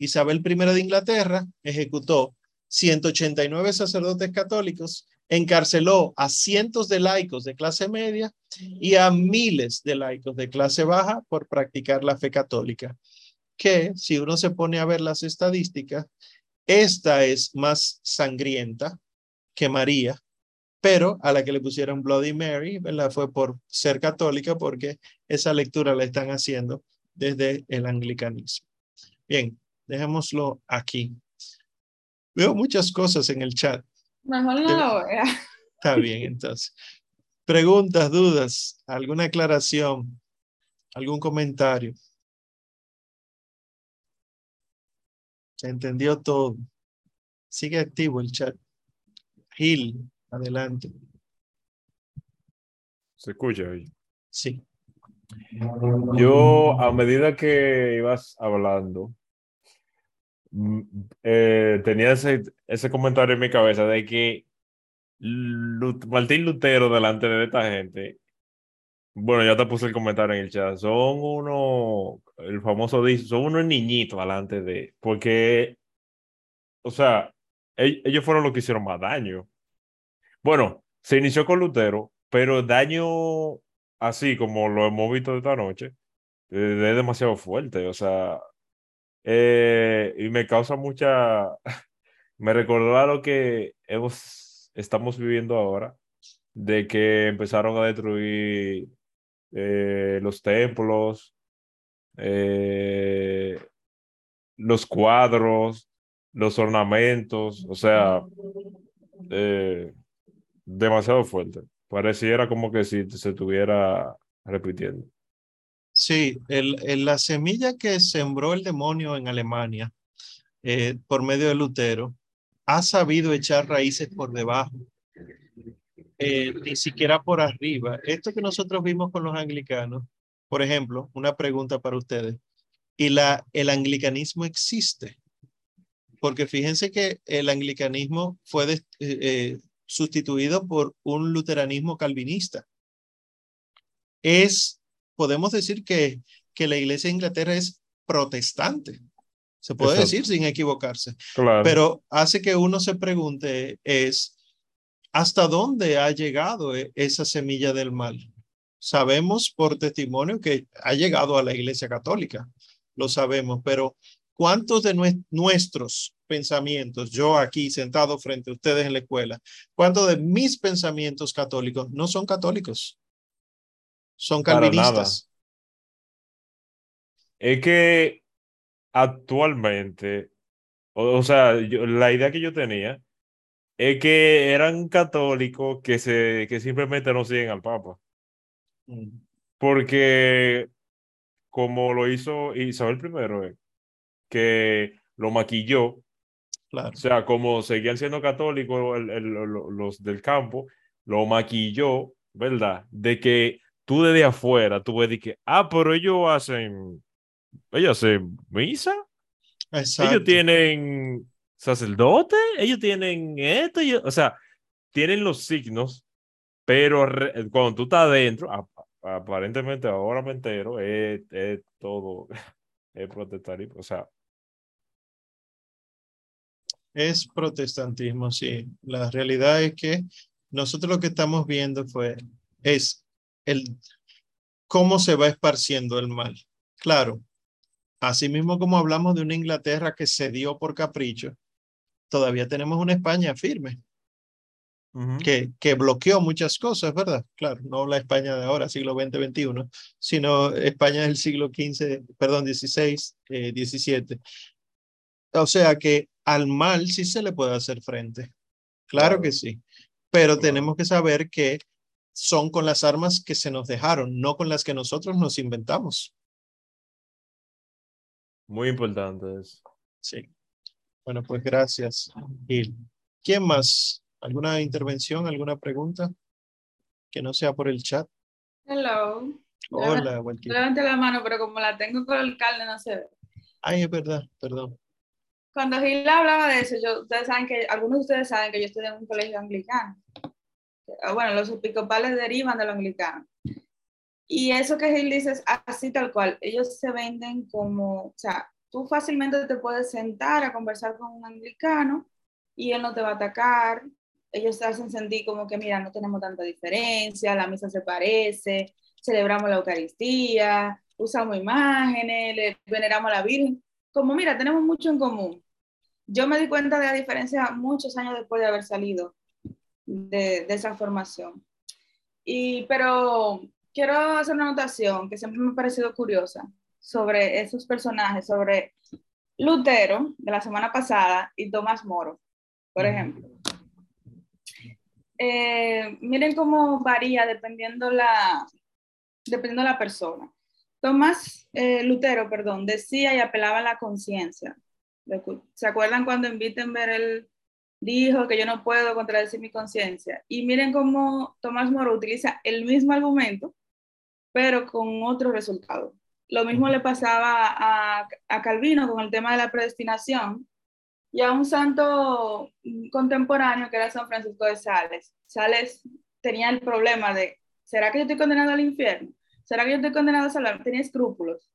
Isabel I de Inglaterra ejecutó 189 sacerdotes católicos, encarceló a cientos de laicos de clase media y a miles de laicos de clase baja por practicar la fe católica, que si uno se pone a ver las estadísticas, esta es más sangrienta que María, pero a la que le pusieron Bloody Mary, ¿verdad? Fue por ser católica, porque esa lectura la están haciendo desde el anglicanismo. Bien, dejémoslo aquí. Veo muchas cosas en el chat. Mejor no lo vea. Está bien, entonces. Preguntas, dudas, alguna aclaración, algún comentario. Se entendió todo. Sigue activo el chat. Gil, adelante. ¿Se escucha ahí? Sí. Yo, a medida que ibas hablando, eh, tenía ese, ese comentario en mi cabeza de que Martín Lutero delante de esta gente, bueno, ya te puse el comentario en el chat, son uno, el famoso dice, son unos niñitos delante de, porque, o sea, ellos fueron los que hicieron más daño. Bueno, se inició con Lutero, pero daño así como lo hemos visto esta noche eh, es demasiado fuerte. O sea, eh, y me causa mucha. me recordó a lo que hemos, estamos viviendo ahora, de que empezaron a destruir eh, los templos, los cuadros, los ornamentos, o sea, eh, demasiado fuerte. Pareciera como que si se estuviera repitiendo. Sí, el, la semilla que sembró el demonio en Alemania eh, por medio de Lutero ha sabido echar raíces por debajo, eh, ni siquiera por arriba. Esto que nosotros vimos con los anglicanos, por ejemplo, una pregunta para ustedes. ¿Y la, el anglicanismo existe? porque fíjense que el anglicanismo fue eh, eh, sustituido por un luteranismo calvinista. Es, podemos decir que, que la iglesia de Inglaterra es protestante, se puede decir sin equivocarse, pero hace que uno se pregunte es, ¿hasta dónde ha llegado e, esa semilla del mal? Sabemos por testimonio que ha llegado a la iglesia católica, lo sabemos, pero ¿Cuántos de nuestros pensamientos, yo aquí sentado frente a ustedes en la escuela, cuántos de mis pensamientos católicos no son católicos? Son calvinistas. Es que actualmente, o, sea, la idea que yo tenía es que eran católicos que, se, que simplemente no siguen al Papa. Mm. Porque como lo hizo Isabel I, que lo maquilló. Claro. O sea, como seguían siendo católicos los del campo, lo maquilló, ¿verdad? De que tú desde afuera, tú ves que, ah, pero ellos hacen, ellos hacen misa, Exacto. ellos tienen sacerdote, ellos tienen esto, ellos- o sea, tienen los signos, pero re- cuando tú estás adentro, ap- aparentemente ahora me entero, es, es todo, es protestantismo, o sea, Es protestantismo, sí. La realidad es que nosotros lo que estamos viendo fue, es el cómo se va esparciendo el mal. Claro, así mismo como hablamos de una Inglaterra que cedió por capricho, todavía tenemos una España firme, que, que bloqueó muchas cosas, ¿verdad? Claro, no la España de ahora, siglo XX, XXI, sino España del siglo XV, perdón, XVI, eh, XVII. O sea que al mal sí se le puede hacer frente. Claro, Claro. que sí, pero Claro. tenemos que saber que son con las armas que se nos dejaron, no con las que nosotros nos inventamos. muy importante eso. Sí. Bueno, pues gracias, Gil. ¿Quién más? ¿Alguna intervención, alguna pregunta? Que no sea por el chat. Hello. Hola, Walkie. Levante la mano, pero como la tengo con el carne no se ve. Ay, es verdad, perdón. Cuando Gil hablaba de eso, yo, ustedes saben que, algunos de ustedes saben que yo estudié en un colegio anglicano. Ah, Bueno, los episcopales derivan de los anglicanos. Y eso que Gil dice es así tal cual. Ellos se venden como, o sea, tú fácilmente te puedes sentar a conversar con un anglicano y él no te va a atacar. Ellos te hacen sentir como que, mira, no tenemos tanta diferencia, la misa se parece, celebramos la Eucaristía, usamos imágenes, le veneramos a la Virgen. Como, mira, tenemos mucho en común. Yo me di cuenta de la diferencia muchos años después de haber salido de, de esa formación. Y, pero quiero hacer una anotación que siempre me ha parecido curiosa sobre esos personajes, sobre Lutero de la semana pasada y Tomás Moro, por ejemplo. Eh, miren cómo varía dependiendo la, dependiendo la persona. Tomás eh, Lutero, perdón, decía y apelaba a la conciencia. ¿Se acuerdan cuando en Wittenberg él dijo que yo no puedo contradecir mi conciencia? Y miren cómo Tomás Moro utiliza el mismo argumento, pero con otro resultado. Lo mismo le pasaba a, a Calvino con el tema de la predestinación y a un santo contemporáneo que era San Francisco de Sales. Sales tenía el problema de, ¿será que yo estoy condenado al infierno? ¿Será que yo estoy condenado a salvar? Tenía escrúpulos.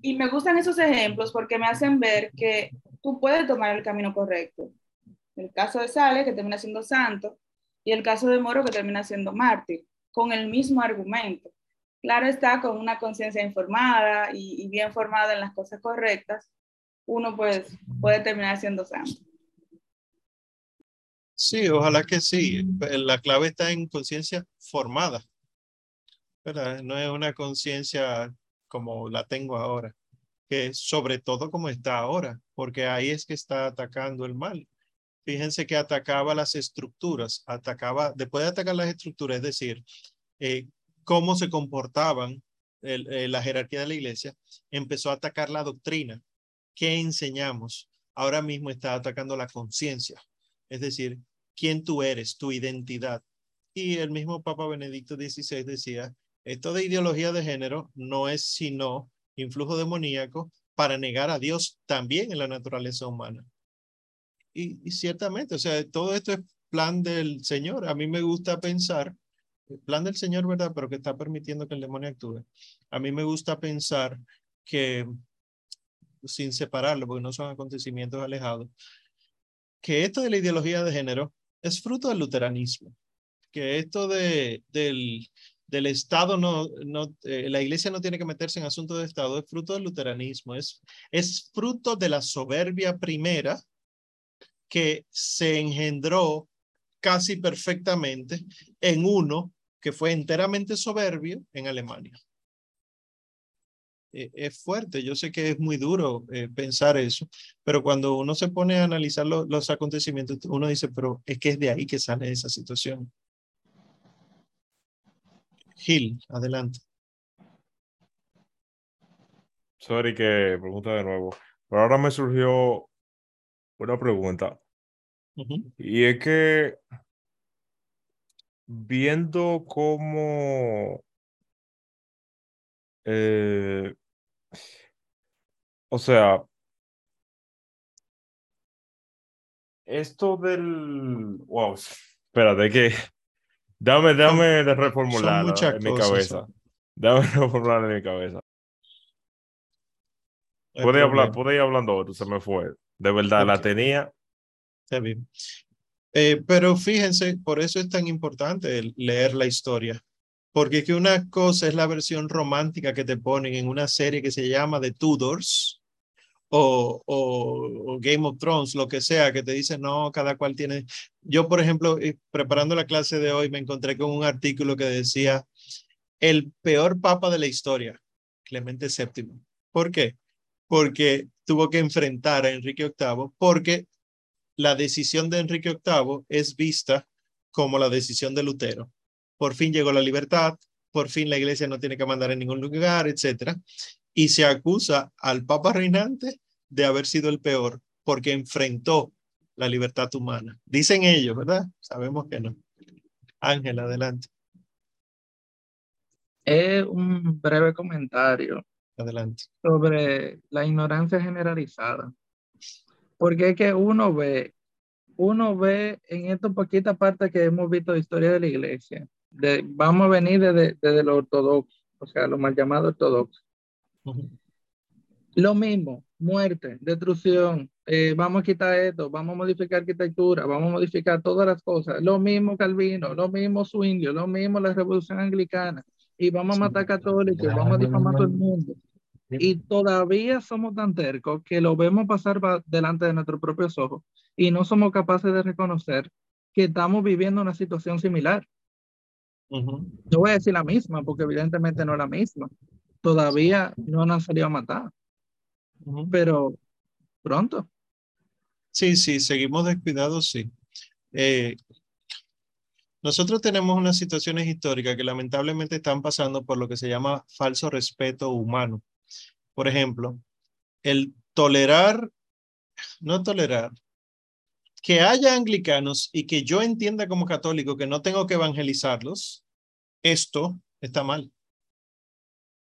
Y me gustan esos ejemplos porque me hacen ver que tú puedes tomar el camino correcto. El caso de Sales, que termina siendo santo, y el caso de Moro, que termina siendo mártir, con el mismo argumento. Claro está, con una conciencia informada y, bien formada en las cosas correctas, uno pues puede terminar siendo santo. Sí, ojalá que sí. La clave está en conciencia formada. ¿verdad? No es una conciencia como la tengo ahora, que sobre todo como está ahora, porque ahí es que está atacando el mal. Fíjense que atacaba las estructuras, atacaba, después de atacar las estructuras, es decir, eh, cómo se comportaban eh, la jerarquía de la iglesia, empezó a atacar la doctrina. ¿Qué enseñamos? Ahora mismo está atacando la conciencia, es decir, quién tú eres, tu identidad. Y el mismo Papa Benedicto XVI decía, esto de ideología de género no es sino influjo demoníaco para negar a Dios también en la naturaleza humana. Y, ciertamente, o sea, todo esto es plan del Señor. A mí me gusta pensar, plan del Señor, ¿verdad? Pero que está permitiendo que el demonio actúe. A mí me gusta pensar que, sin separarlo, porque no son acontecimientos alejados, que esto de la ideología de género es fruto del luteranismo, que esto de, del, del Estado, no, no, eh, la iglesia no tiene que meterse en asuntos de Estado, es fruto del luteranismo, es, es fruto de la soberbia primera que se engendró casi perfectamente en uno que fue enteramente soberbio en Alemania. Eh, es fuerte, yo sé que es muy duro eh, pensar eso, pero cuando uno se pone a analizar lo, los acontecimientos, uno dice, pero es que es de ahí que sale esa situación. Gil, adelante. Sorry que pregunta de nuevo. Pero ahora me surgió una pregunta. Uh -huh. Y es que viendo cómo Eh, o sea, esto del... Wow, espérate, que... Dame, dame de reformularlo en mi cabeza. Dame reformularlo en mi cabeza. Puede hablar, puede ir hablando otro, se me fue. De verdad, la tenía. Está bien. Eh, pero fíjense, por eso es tan importante leer la historia. Porque que una cosa es la versión romántica que te ponen en una serie que se llama The Tudors o, o, Game of Thrones, lo que sea, que te dicen, no, cada cual tiene. Yo, por ejemplo, eh, preparando la clase de hoy, me encontré con un artículo que decía el peor papa de la historia, Clemente VII. ¿Por qué? Porque tuvo que enfrentar a Enrique VIII, porque la decisión de Enrique VIII es vista como la decisión de Lutero. Por fin llegó la libertad, por fin la iglesia no tiene que mandar en ningún lugar, etc. Y se acusa al Papa reinante de haber sido el peor porque enfrentó la libertad humana. Dicen ellos, ¿verdad? Sabemos que no. Ángel, adelante. Es un breve comentario. Adelante. Sobre la ignorancia generalizada. Porque es que uno ve, uno ve en esta poquita parte que hemos visto de historia de la iglesia, de, vamos a venir desde, desde lo ortodoxo, o sea, lo mal llamado ortodoxo. Lo mismo, muerte, destrucción, eh, vamos a quitar esto, vamos a modificar arquitectura, vamos a modificar todas las cosas. Lo mismo Calvino, lo mismo Zwinglio, lo mismo la revolución anglicana. Y vamos a matar católicos, vamos a difamar a todo el mundo. Y todavía somos tan tercos que lo vemos pasar delante de nuestros propios ojos y no somos capaces de reconocer que estamos viviendo una situación similar. No voy a decir la misma, porque evidentemente no es la misma. Todavía no nos han salido a matar. Pero pronto. Sí, sí, seguimos descuidados, sí. Eh, nosotros tenemos unas situaciones históricas que lamentablemente están pasando por lo que se llama falso respeto humano. Por ejemplo, el tolerar, no tolerar, que haya anglicanos y que yo entienda como católico que no tengo que evangelizarlos, esto está mal.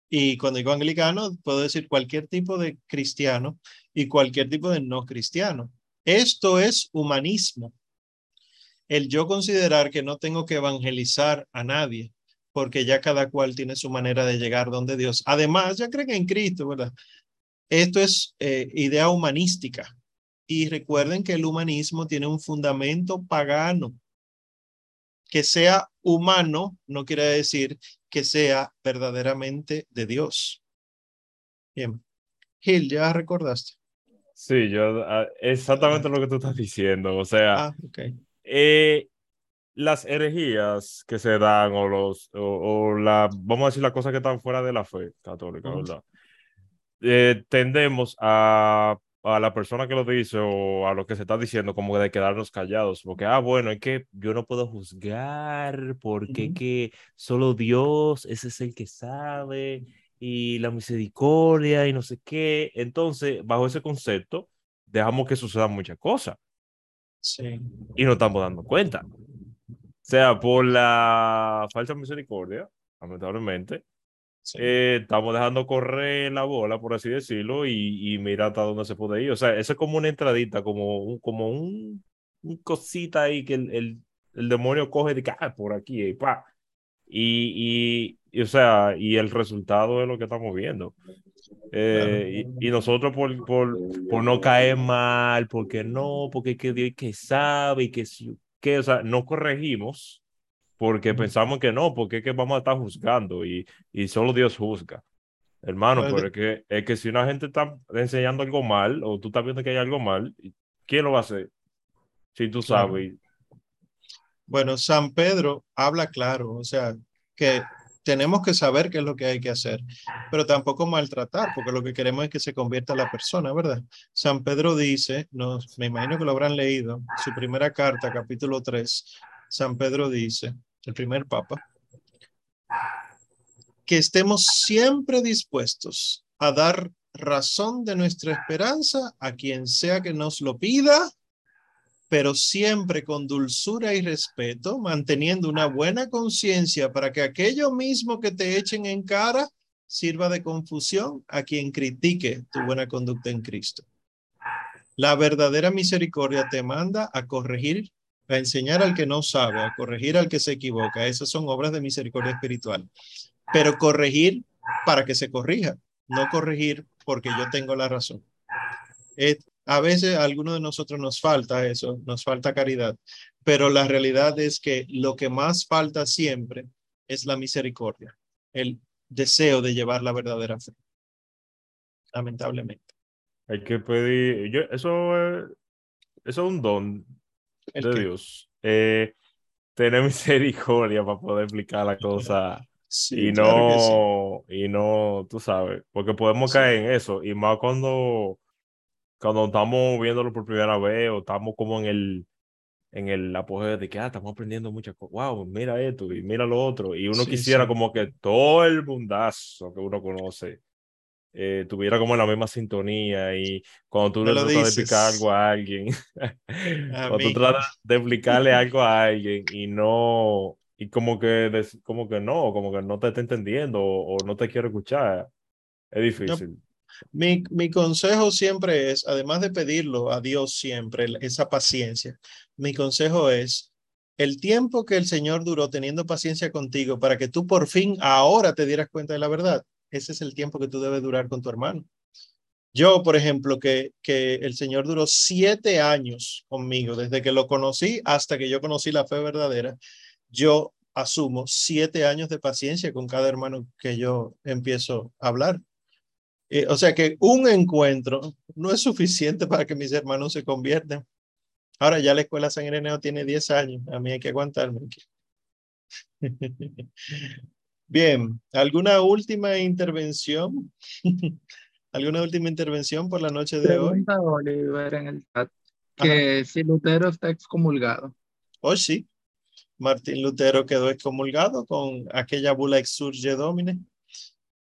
Y cuando digo anglicano, puedo decir cualquier tipo de cristiano y cualquier tipo de no cristiano. Esto es humanismo. El yo considerar que no tengo que evangelizar a nadie, porque ya cada cual tiene su manera de llegar donde Dios. Además, ya creen en Cristo, ¿verdad? Esto es eh, idea humanística. Y recuerden que el humanismo tiene un fundamento pagano. Que sea humano no quiere decir que sea verdaderamente de Dios. Bien. Gil, ¿ya recordaste? Sí, yo ah, exactamente lo que tú estás diciendo. O sea, ah, okay. Eh, las herejías que se dan o los o, la vamos a decir las cosas que están fuera de la fe católica, ¿verdad? Eh, tendemos a, a la persona que lo dice o a lo que se está diciendo como de quedarnos callados, porque, ah, bueno, es que yo no puedo juzgar porque que solo Dios, ese es el que sabe y la misericordia y no sé qué. Entonces, bajo ese concepto, dejamos que sucedan muchas cosas. Sí. Y no estamos dando cuenta sea por la falsa misericordia, lamentablemente, eh, estamos dejando correr la bola, por así decirlo, y, y, mira hasta dónde se puede ir. O sea, eso es como una entradita, como un, como un, cosita ahí que el, el, el, demonio coge de ah, por aquí, y pa. Y, y, o sea, y el resultado es lo que estamos viendo. Eh, y, y, nosotros por, por, por no caer mal, porque no, porque que Dios que sabe y que que, o sea, no corregimos porque pensamos que no, porque es que vamos a estar juzgando y, y solo Dios juzga. Hermano, pero es que, es que si una gente está enseñando algo mal o tú estás viendo que hay algo mal, ¿quién lo va a hacer? Si tú sabes. Bueno, San Pedro habla claro, o sea, que tenemos que saber qué es lo que hay que hacer, pero tampoco maltratar, porque lo que queremos es que se convierta la persona, ¿verdad? San Pedro dice, nos, me imagino que lo habrán leído, su primera carta, capítulo 3, San Pedro dice, el primer papa, que estemos siempre dispuestos a dar razón de nuestra esperanza a quien sea que nos lo pida pero siempre con dulzura y respeto, manteniendo una buena conciencia para que aquello mismo que te echen en cara sirva de confusión a quien critique tu buena conducta en Cristo. La verdadera misericordia te manda a corregir, a enseñar al que no sabe, a corregir al que se equivoca. Esas son obras de misericordia espiritual. Pero corregir para que se corrija, no corregir porque yo tengo la razón. A veces a algunos de nosotros nos falta eso, nos falta caridad, pero la realidad es que lo que más falta siempre es la misericordia, el deseo de llevar la verdadera fe. Lamentablemente. Hay que pedir, yo, eso, es, eso es un don de Dios. Eh, tener misericordia para poder explicar la cosa y no, y no, tú sabes, porque podemos caer en eso, y más cuando, cuando estamos viéndolo por primera vez o estamos como en el, en el apogeo de que ah, estamos aprendiendo muchas cosas, wow, mira esto y mira lo otro, y uno quisiera como que todo el mundazo que uno conoce eh, tuviera como la misma sintonía y cuando tú le tratas de explicar algo a alguien, cuando tú tratas de explicarle algo a alguien y no, y como que, como que no, como que no te está entendiendo o, no te quiere escuchar, es difícil. Mi, mi, consejo siempre es, además de pedirlo a Dios siempre, esa paciencia, mi consejo es el tiempo que el Señor duró teniendo paciencia contigo para que tú por fin ahora te dieras cuenta de la verdad ese es el tiempo que tú debes durar con tu hermano. Yo, por ejemplo, que, que el Señor duró siete años conmigo, desde que lo conocí hasta que yo conocí la fe verdadera, yo asumo siete años de paciencia con cada hermano que yo empiezo a hablar. Eh, o sea que un encuentro no es suficiente para que mis hermanos se conviertan. Ahora ya la escuela San Ireneo tiene diez años, a mí hay que aguantarme. Bien, ¿alguna última intervención? ¿Alguna última intervención por la noche de hoy? Oliver en el chat que si Lutero está excomulgado. Oh, sí. Martín Lutero quedó excomulgado con aquella bula exurge domine.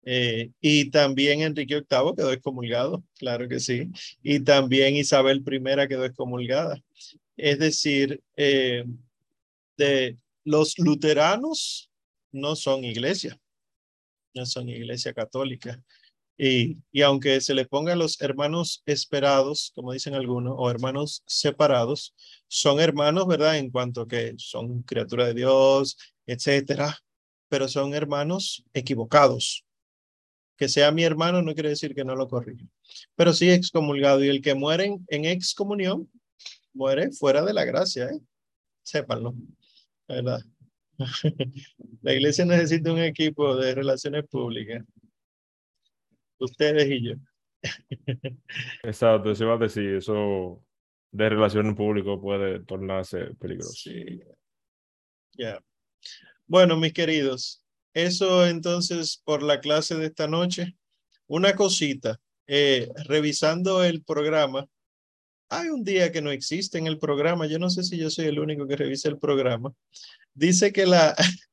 Eh, y también Enrique VIII quedó excomulgado, claro que sí. Y también Isabel I quedó excomulgada. Es decir, eh, de los luteranos no son iglesia, no son iglesia católica. Y, y aunque se le pongan los hermanos esperados, como dicen algunos, o hermanos separados, son hermanos, ¿verdad? En cuanto que son criatura de Dios, etcétera, pero son hermanos equivocados. Que sea mi hermano no quiere decir que no lo corrija, pero sí excomulgado. Y el que muere en excomunión, muere fuera de la gracia, ¿eh? Sépanlo, ¿verdad? La iglesia necesita un equipo de relaciones públicas. Ustedes y yo. Exacto, eso va a decir, eso de relaciones públicas puede tornarse peligroso. Sí. Ya. Bueno, mis queridos, eso entonces por la clase de esta noche. Una cosita, eh, revisando el programa, hay un día que no existe en el programa. Yo no sé si yo soy el único que revisa el programa. Dice que la,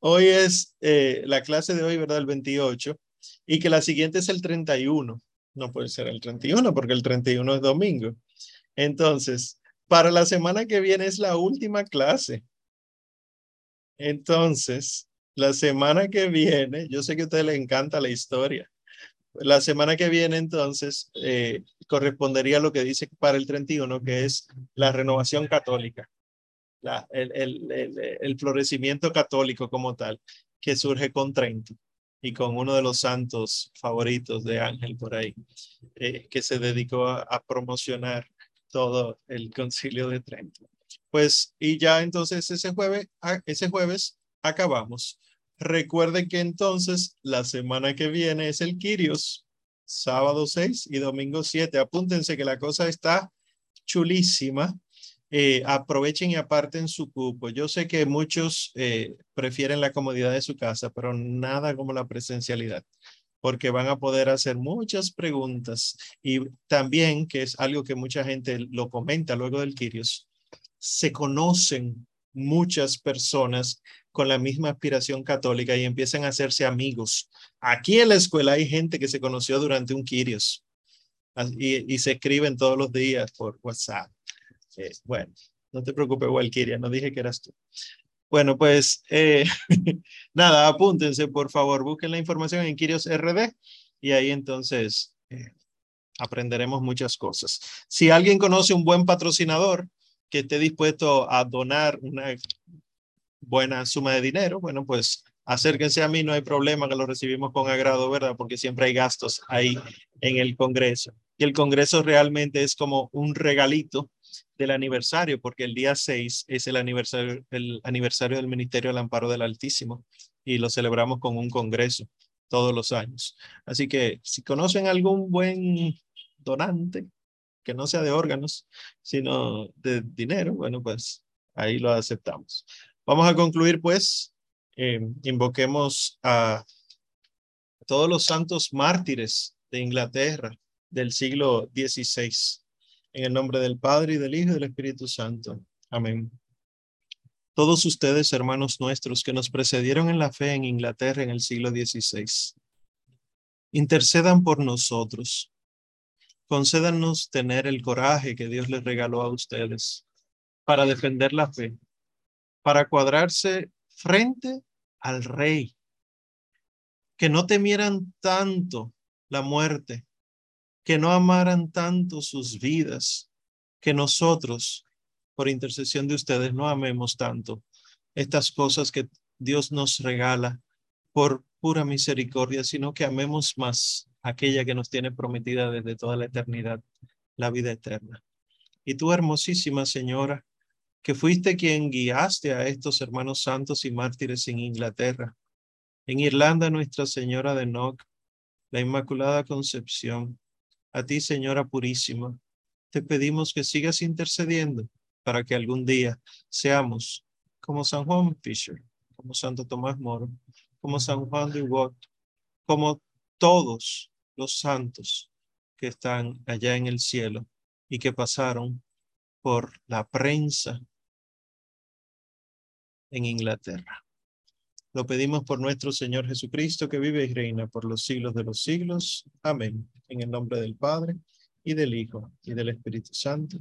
hoy es eh, la clase de hoy, ¿verdad? El 28, y que la siguiente es el 31. No puede ser el 31 porque el 31 es domingo. Entonces, para la semana que viene es la última clase. Entonces, la semana que viene, yo sé que a usted le encanta la historia. La semana que viene, entonces, eh, correspondería a lo que dice para el 31, que es la renovación católica el, florecimiento católico como tal, que surge con Trento y con uno de los santos favoritos de Ángel por ahí, eh, que se dedicó a, promocionar todo el concilio de Trento. Pues, y ya entonces ese jueves, ese jueves acabamos. Recuerden que entonces la semana que viene es el Quirios, sábado 6 y domingo 7. Apúntense que la cosa está chulísima. Eh, aprovechen y aparten su cupo. Yo sé que muchos eh, prefieren la comodidad de su casa, pero nada como la presencialidad, porque van a poder hacer muchas preguntas y también, que es algo que mucha gente lo comenta luego del Kirios, se conocen muchas personas con la misma aspiración católica y empiezan a hacerse amigos. Aquí en la escuela hay gente que se conoció durante un Kirios y, se escriben todos los días por WhatsApp bueno, no te preocupes, Walkiria, no dije que eras tú. Bueno, pues eh, nada, apúntense, por favor, busquen la información en Kirios RD y ahí entonces eh, aprenderemos muchas cosas. Si alguien conoce un buen patrocinador que esté dispuesto a donar una buena suma de dinero, bueno, pues acérquense a mí, no hay problema, que lo recibimos con agrado, ¿verdad? Porque siempre hay gastos ahí en el Congreso. Y el Congreso realmente es como un regalito del aniversario, porque el día 6 es el aniversario, el aniversario del Ministerio del Amparo del Altísimo y lo celebramos con un Congreso todos los años. Así que si conocen algún buen donante, que no sea de órganos, sino de dinero, bueno, pues ahí lo aceptamos. Vamos a concluir, pues, eh, invoquemos a todos los santos mártires de Inglaterra del siglo XVI. En el nombre del Padre y del Hijo y del Espíritu Santo. Amén. Todos ustedes, hermanos nuestros, que nos precedieron en la fe en Inglaterra en el siglo XVI, intercedan por nosotros. Concédanos tener el coraje que Dios les regaló a ustedes para defender la fe, para cuadrarse frente al rey, que no temieran tanto la muerte, que no amaran tanto sus vidas, que nosotros, por intercesión de ustedes, no amemos tanto estas cosas que Dios nos regala por pura misericordia, sino que amemos más aquella que nos tiene prometida desde toda la eternidad, la vida eterna. Y tú, hermosísima Señora, que fuiste quien guiaste a estos hermanos santos y mártires en Inglaterra, en Irlanda, Nuestra Señora de Knock, la Inmaculada Concepción, a ti, Señora Purísima, te pedimos que sigas intercediendo para que algún día seamos como San Juan Fisher, como Santo Tomás Moro, como San Juan de Watt, como todos los santos que están allá en el cielo y que pasaron por la prensa en Inglaterra. Lo pedimos por nuestro Señor Jesucristo, que vive y reina por los siglos de los siglos. Amén. En el nombre del Padre, y del Hijo, y del Espíritu Santo.